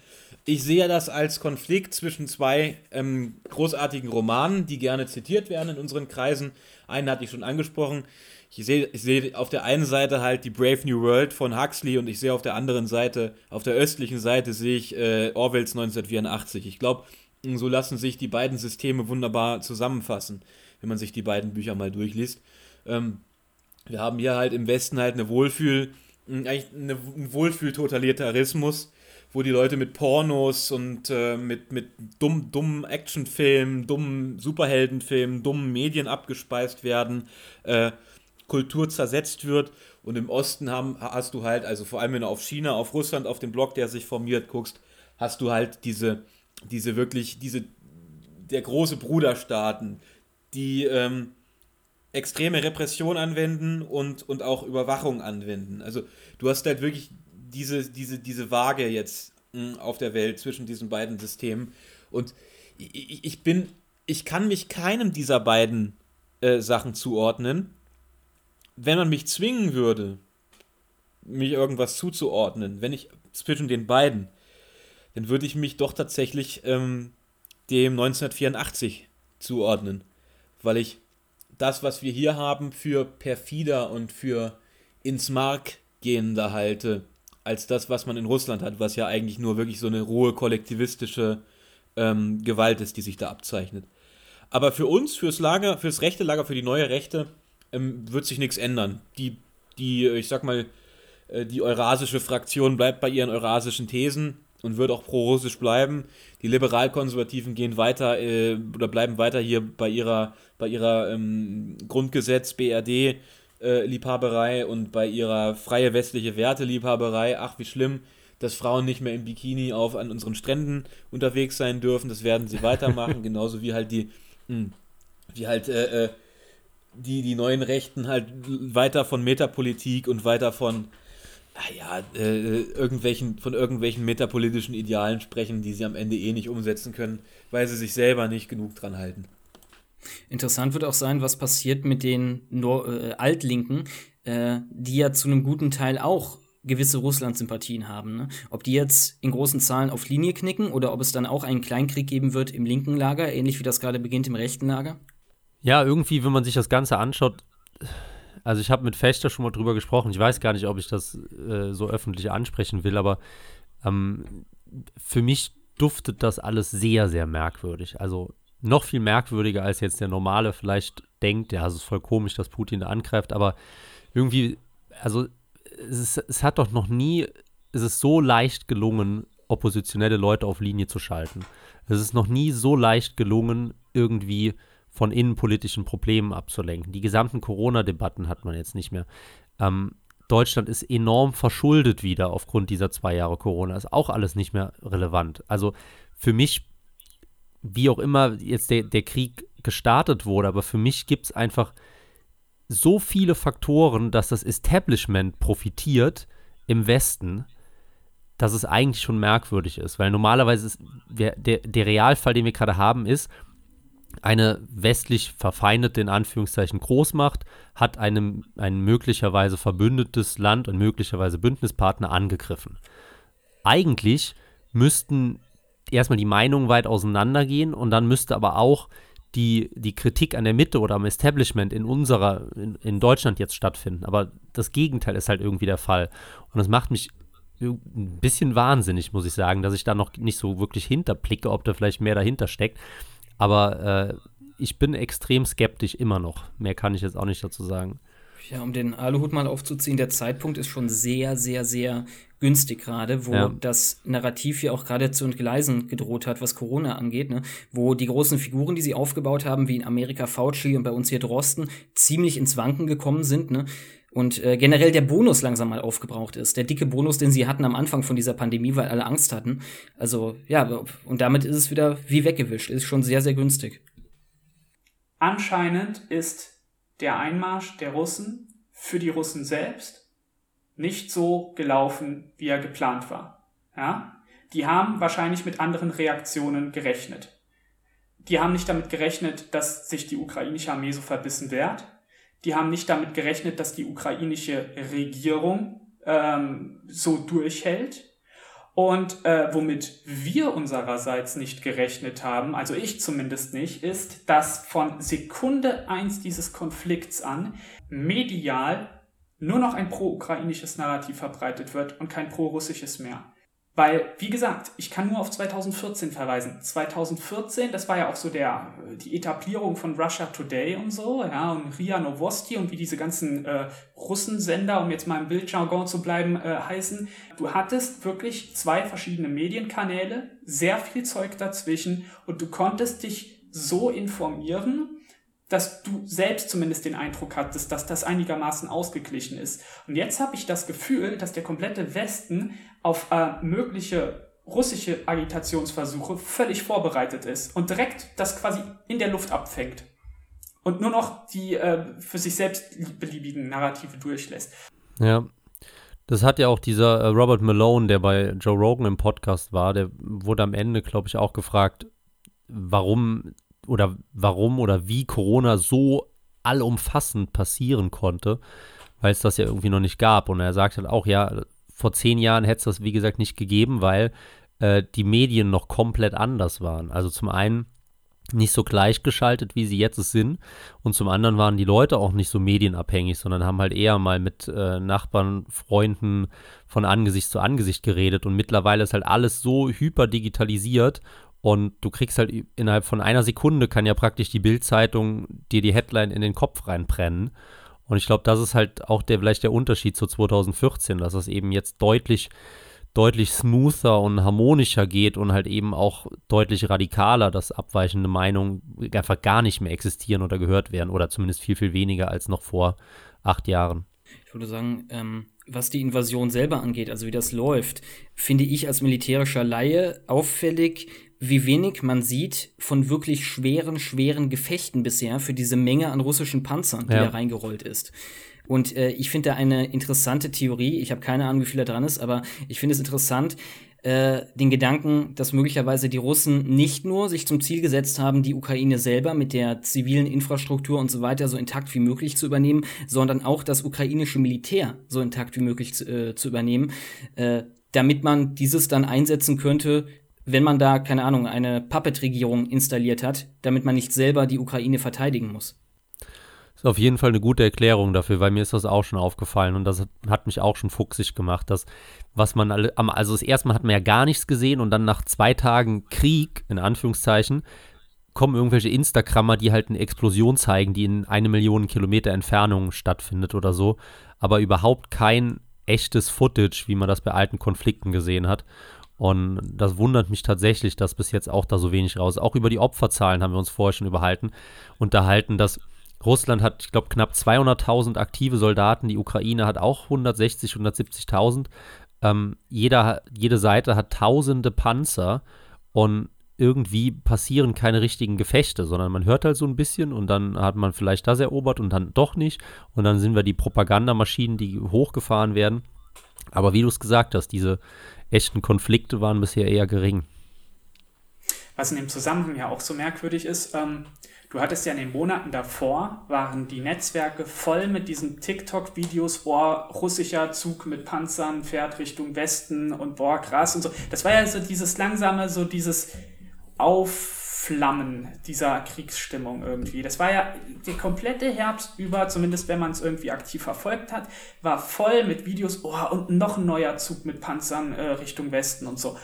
Ich sehe das als Konflikt zwischen zwei ähm, großartigen Romanen, die gerne zitiert werden in unseren Kreisen. Einen hatte ich schon angesprochen, ich sehe, ich sehe auf der einen Seite halt die Brave New World von Huxley und ich sehe auf der anderen Seite, auf der östlichen Seite sehe ich äh, Orwells 1984. Ich glaube, so lassen sich die beiden Systeme wunderbar zusammenfassen, wenn man sich die beiden Bücher mal durchliest. Ähm, wir haben hier halt im Westen halt eine Wohlfühl, eigentlich eine, einen Wohlfühl-Totalitarismus, wo die Leute mit Pornos und äh, mit, mit dumm, dummen Actionfilmen, dummen Superheldenfilmen, dummen Medien abgespeist werden. Äh, Kultur zersetzt wird. Und im Osten haben, hast du halt, also vor allem wenn du auf China, auf Russland, auf den Block, der sich formiert, guckst, hast du halt diese, diese wirklich, diese, der große Bruderstaaten, die ähm, extreme Repression anwenden und, und auch Überwachung anwenden. Also du hast halt wirklich diese, diese, diese Waage jetzt hm, auf der Welt zwischen diesen beiden Systemen. Und ich, ich bin, ich kann mich keinem dieser beiden äh, Sachen zuordnen wenn man mich zwingen würde, mich irgendwas zuzuordnen, wenn ich zwischen den beiden, dann würde ich mich doch tatsächlich ähm, dem 1984 zuordnen, weil ich das, was wir hier haben, für perfider und für ins Mark gehender halte, als das, was man in Russland hat, was ja eigentlich nur wirklich so eine rohe kollektivistische ähm, Gewalt ist, die sich da abzeichnet. Aber für uns, fürs Lager, fürs rechte Lager, für die neue Rechte, ähm, wird sich nichts ändern. Die, die, ich sag mal, äh, die eurasische Fraktion bleibt bei ihren eurasischen Thesen und wird auch pro-russisch bleiben. Die liberal-konservativen gehen weiter äh, oder bleiben weiter hier bei ihrer, bei ihrer ähm, Grundgesetz, BRD, äh, Liebhaberei und bei ihrer freie westliche Werte-Liebhaberei. Ach, wie schlimm, dass Frauen nicht mehr im Bikini auf an unseren Stränden unterwegs sein dürfen. Das werden sie weitermachen, genauso wie halt die, mh, hm, wie halt äh, äh die, die neuen Rechten halt weiter von Metapolitik und weiter von ah ja, äh, irgendwelchen, von irgendwelchen metapolitischen Idealen sprechen, die sie am Ende eh nicht umsetzen können, weil sie sich selber nicht genug dran halten. Interessant wird auch sein, was passiert mit den Nor äh, Altlinken, äh, die ja zu einem guten Teil auch gewisse Russland-Sympathien haben. Ne? Ob die jetzt in großen Zahlen auf Linie knicken oder ob es dann auch einen Kleinkrieg geben wird im linken Lager, ähnlich wie das gerade beginnt im rechten Lager? Ja, irgendwie, wenn man sich das Ganze anschaut, also ich habe mit Fechter schon mal drüber gesprochen. Ich weiß gar nicht, ob ich das äh, so öffentlich ansprechen will, aber ähm, für mich duftet das alles sehr, sehr merkwürdig. Also noch viel merkwürdiger als jetzt der normale vielleicht denkt, ja, es ist voll komisch, dass Putin da angreift, aber irgendwie, also es, ist, es hat doch noch nie, es ist so leicht gelungen, oppositionelle Leute auf Linie zu schalten. Es ist noch nie so leicht gelungen, irgendwie von innenpolitischen Problemen abzulenken. Die gesamten Corona-Debatten hat man jetzt nicht mehr. Ähm, Deutschland ist enorm verschuldet wieder aufgrund dieser zwei Jahre Corona. Ist auch alles nicht mehr relevant. Also für mich, wie auch immer jetzt der, der Krieg gestartet wurde, aber für mich gibt es einfach so viele Faktoren, dass das Establishment profitiert im Westen, dass es eigentlich schon merkwürdig ist. Weil normalerweise ist der, der, der Realfall, den wir gerade haben, ist, eine westlich verfeindete, in Anführungszeichen, Großmacht hat einem, ein möglicherweise verbündetes Land und möglicherweise Bündnispartner angegriffen. Eigentlich müssten erstmal die Meinungen weit auseinandergehen und dann müsste aber auch die, die Kritik an der Mitte oder am Establishment in unserer, in, in Deutschland jetzt stattfinden. Aber das Gegenteil ist halt irgendwie der Fall. Und das macht mich ein bisschen wahnsinnig, muss ich sagen, dass ich da noch nicht so wirklich hinterblicke, ob da vielleicht mehr dahinter steckt. Aber äh, ich bin extrem skeptisch immer noch. Mehr kann ich jetzt auch nicht dazu sagen. Ja, um den Aluhut mal aufzuziehen, der Zeitpunkt ist schon sehr, sehr, sehr günstig gerade, wo ja. das Narrativ ja auch gerade zu entgleisen gedroht hat, was Corona angeht, ne? wo die großen Figuren, die sie aufgebaut haben, wie in Amerika Fauci und bei uns hier Drosten, ziemlich ins Wanken gekommen sind. Ne? Und äh, generell der Bonus langsam mal aufgebraucht ist. Der dicke Bonus, den sie hatten am Anfang von dieser Pandemie, weil alle Angst hatten. Also ja, und damit ist es wieder wie weggewischt. Ist schon sehr, sehr günstig. Anscheinend ist der Einmarsch der Russen für die Russen selbst nicht so gelaufen, wie er geplant war. Ja? Die haben wahrscheinlich mit anderen Reaktionen gerechnet. Die haben nicht damit gerechnet, dass sich die ukrainische Armee so verbissen wehrt die haben nicht damit gerechnet, dass die ukrainische Regierung ähm, so durchhält. Und äh, womit wir unsererseits nicht gerechnet haben, also ich zumindest nicht, ist, dass von Sekunde eins dieses Konflikts an medial nur noch ein pro-ukrainisches Narrativ verbreitet wird und kein pro-russisches mehr. Weil, wie gesagt, ich kann nur auf 2014 verweisen. 2014, das war ja auch so der, die Etablierung von Russia Today und so, ja, und Ria Novosti und wie diese ganzen äh, Russensender, um jetzt mal im Bildjargon zu bleiben, äh, heißen. Du hattest wirklich zwei verschiedene Medienkanäle, sehr viel Zeug dazwischen und du konntest dich so informieren, dass du selbst zumindest den Eindruck hattest, dass das einigermaßen ausgeglichen ist. Und jetzt habe ich das Gefühl, dass der komplette Westen auf äh, mögliche russische Agitationsversuche völlig vorbereitet ist und direkt das quasi in der Luft abfängt und nur noch die äh, für sich selbst beliebigen Narrative durchlässt. Ja, das hat ja auch dieser äh, Robert Malone, der bei Joe Rogan im Podcast war, der wurde am Ende, glaube ich, auch gefragt, warum oder warum oder wie Corona so allumfassend passieren konnte, weil es das ja irgendwie noch nicht gab. Und er sagt halt auch, ja, vor zehn Jahren hätte es das, wie gesagt, nicht gegeben, weil äh, die Medien noch komplett anders waren. Also zum einen nicht so gleichgeschaltet, wie sie jetzt sind. Und zum anderen waren die Leute auch nicht so medienabhängig, sondern haben halt eher mal mit äh, Nachbarn, Freunden von Angesicht zu Angesicht geredet. Und mittlerweile ist halt alles so hyperdigitalisiert und du kriegst halt innerhalb von einer Sekunde kann ja praktisch die Bildzeitung dir die Headline in den Kopf reinbrennen. Und ich glaube, das ist halt auch der, vielleicht der Unterschied zu 2014, dass es eben jetzt deutlich, deutlich smoother und harmonischer geht und halt eben auch deutlich radikaler, dass abweichende Meinungen einfach gar nicht mehr existieren oder gehört werden oder zumindest viel, viel weniger als noch vor acht Jahren. Ich würde sagen, ähm, was die Invasion selber angeht, also wie das läuft, finde ich als militärischer Laie auffällig, wie wenig man sieht von wirklich schweren, schweren Gefechten bisher für diese Menge an russischen Panzern, die ja. da reingerollt ist. Und äh, ich finde da eine interessante Theorie. Ich habe keine Ahnung, wie viel da dran ist, aber ich finde es interessant, äh, den Gedanken, dass möglicherweise die Russen nicht nur sich zum Ziel gesetzt haben, die Ukraine selber mit der zivilen Infrastruktur und so weiter so intakt wie möglich zu übernehmen, sondern auch das ukrainische Militär so intakt wie möglich zu, äh, zu übernehmen, äh, damit man dieses dann einsetzen könnte, wenn man da, keine Ahnung, eine Puppet-Regierung installiert hat, damit man nicht selber die Ukraine verteidigen muss. ist auf jeden Fall eine gute Erklärung dafür, weil mir ist das auch schon aufgefallen und das hat mich auch schon fuchsig gemacht, dass was man alle, also das erste Mal hat man ja gar nichts gesehen und dann nach zwei Tagen Krieg, in Anführungszeichen, kommen irgendwelche Instagrammer, die halt eine Explosion zeigen, die in eine Million Kilometer Entfernung stattfindet oder so, aber überhaupt kein echtes Footage, wie man das bei alten Konflikten gesehen hat. Und das wundert mich tatsächlich, dass bis jetzt auch da so wenig raus. Auch über die Opferzahlen haben wir uns vorher schon überhalten, unterhalten, dass Russland hat, ich glaube, knapp 200.000 aktive Soldaten, die Ukraine hat auch 160, 170.000. Ähm, jeder, jede Seite hat tausende Panzer und irgendwie passieren keine richtigen Gefechte, sondern man hört halt so ein bisschen und dann hat man vielleicht das erobert und dann doch nicht. Und dann sind wir die Propagandamaschinen, die hochgefahren werden. Aber wie du es gesagt hast, diese echten Konflikte waren bisher eher gering. Was in dem Zusammenhang ja auch so merkwürdig ist, ähm, Du hattest ja in den Monaten davor, waren die Netzwerke voll mit diesen TikTok-Videos, boah, russischer Zug mit Panzern fährt Richtung Westen und boah, krass und so. Das war ja so dieses langsame, so dieses Aufflammen dieser Kriegsstimmung irgendwie. Das war ja der komplette Herbst über, zumindest wenn man es irgendwie aktiv verfolgt hat, war voll mit Videos, oh, und noch ein neuer Zug mit Panzern äh, Richtung Westen und so.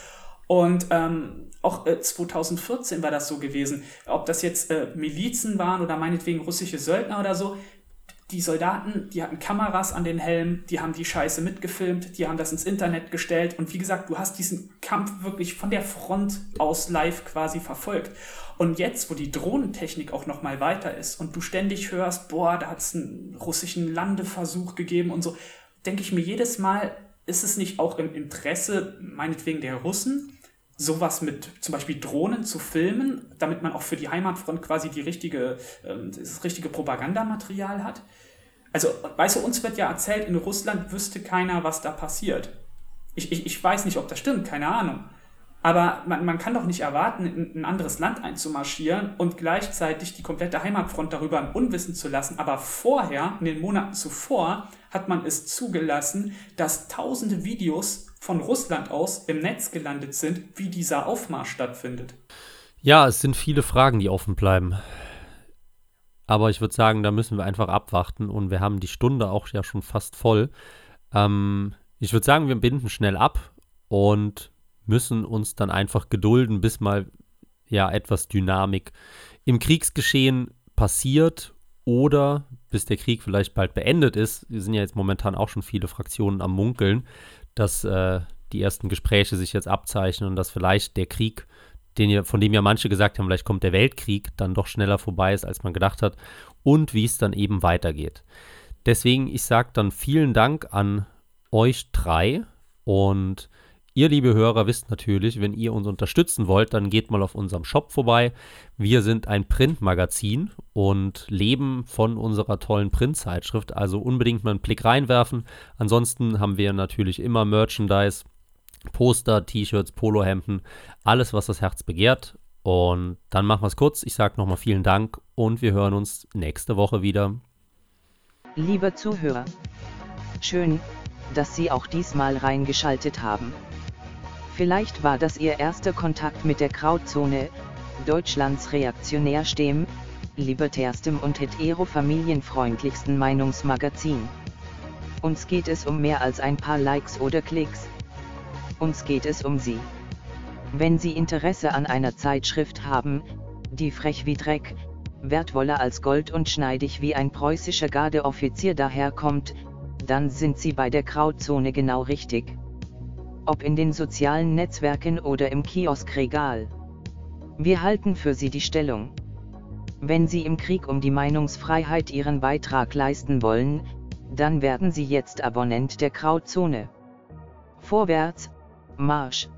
Und ähm, auch äh, 2014 war das so gewesen. Ob das jetzt äh, Milizen waren oder meinetwegen russische Söldner oder so. Die Soldaten, die hatten Kameras an den Helmen, die haben die Scheiße mitgefilmt, die haben das ins Internet gestellt. Und wie gesagt, du hast diesen Kampf wirklich von der Front aus live quasi verfolgt. Und jetzt, wo die Drohnentechnik auch noch mal weiter ist und du ständig hörst, boah, da hat es einen russischen Landeversuch gegeben und so, denke ich mir jedes Mal, ist es nicht auch im Interesse meinetwegen der Russen, sowas mit zum Beispiel Drohnen zu filmen, damit man auch für die Heimatfront quasi die richtige, äh, das richtige Propagandamaterial hat. Also, weißt du, uns wird ja erzählt, in Russland wüsste keiner, was da passiert. Ich, ich, ich weiß nicht, ob das stimmt, keine Ahnung. Aber man, man kann doch nicht erwarten, in ein anderes Land einzumarschieren und gleichzeitig die komplette Heimatfront darüber im Unwissen zu lassen. Aber vorher, in den Monaten zuvor, hat man es zugelassen, dass tausende Videos von Russland aus im Netz gelandet sind, wie dieser Aufmarsch stattfindet. Ja, es sind viele Fragen, die offen bleiben. Aber ich würde sagen, da müssen wir einfach abwarten und wir haben die Stunde auch ja schon fast voll. Ähm, ich würde sagen, wir binden schnell ab und müssen uns dann einfach gedulden, bis mal ja etwas Dynamik im Kriegsgeschehen passiert oder bis der Krieg vielleicht bald beendet ist. Wir sind ja jetzt momentan auch schon viele Fraktionen am Munkeln, dass äh, die ersten Gespräche sich jetzt abzeichnen und dass vielleicht der Krieg, den von dem ja manche gesagt haben, vielleicht kommt der Weltkrieg, dann doch schneller vorbei ist, als man gedacht hat und wie es dann eben weitergeht. Deswegen, ich sage dann vielen Dank an euch drei und Ihr, liebe Hörer, wisst natürlich, wenn ihr uns unterstützen wollt, dann geht mal auf unserem Shop vorbei. Wir sind ein Printmagazin und leben von unserer tollen Printzeitschrift. Also unbedingt mal einen Blick reinwerfen. Ansonsten haben wir natürlich immer Merchandise, Poster, T-Shirts, Polohemden, alles, was das Herz begehrt. Und dann machen wir es kurz. Ich sage nochmal vielen Dank und wir hören uns nächste Woche wieder. Lieber Zuhörer, schön, dass Sie auch diesmal reingeschaltet haben. Vielleicht war das Ihr erster Kontakt mit der Krautzone, Deutschlands reaktionärstem, libertärstem und hetero-familienfreundlichsten Meinungsmagazin. Uns geht es um mehr als ein paar Likes oder Klicks. Uns geht es um Sie. Wenn Sie Interesse an einer Zeitschrift haben, die frech wie Dreck, wertvoller als Gold und schneidig wie ein preußischer Gardeoffizier daherkommt, dann sind Sie bei der Krautzone genau richtig ob in den sozialen Netzwerken oder im Kioskregal. Wir halten für Sie die Stellung. Wenn Sie im Krieg um die Meinungsfreiheit Ihren Beitrag leisten wollen, dann werden Sie jetzt Abonnent der Krautzone. Vorwärts, Marsch!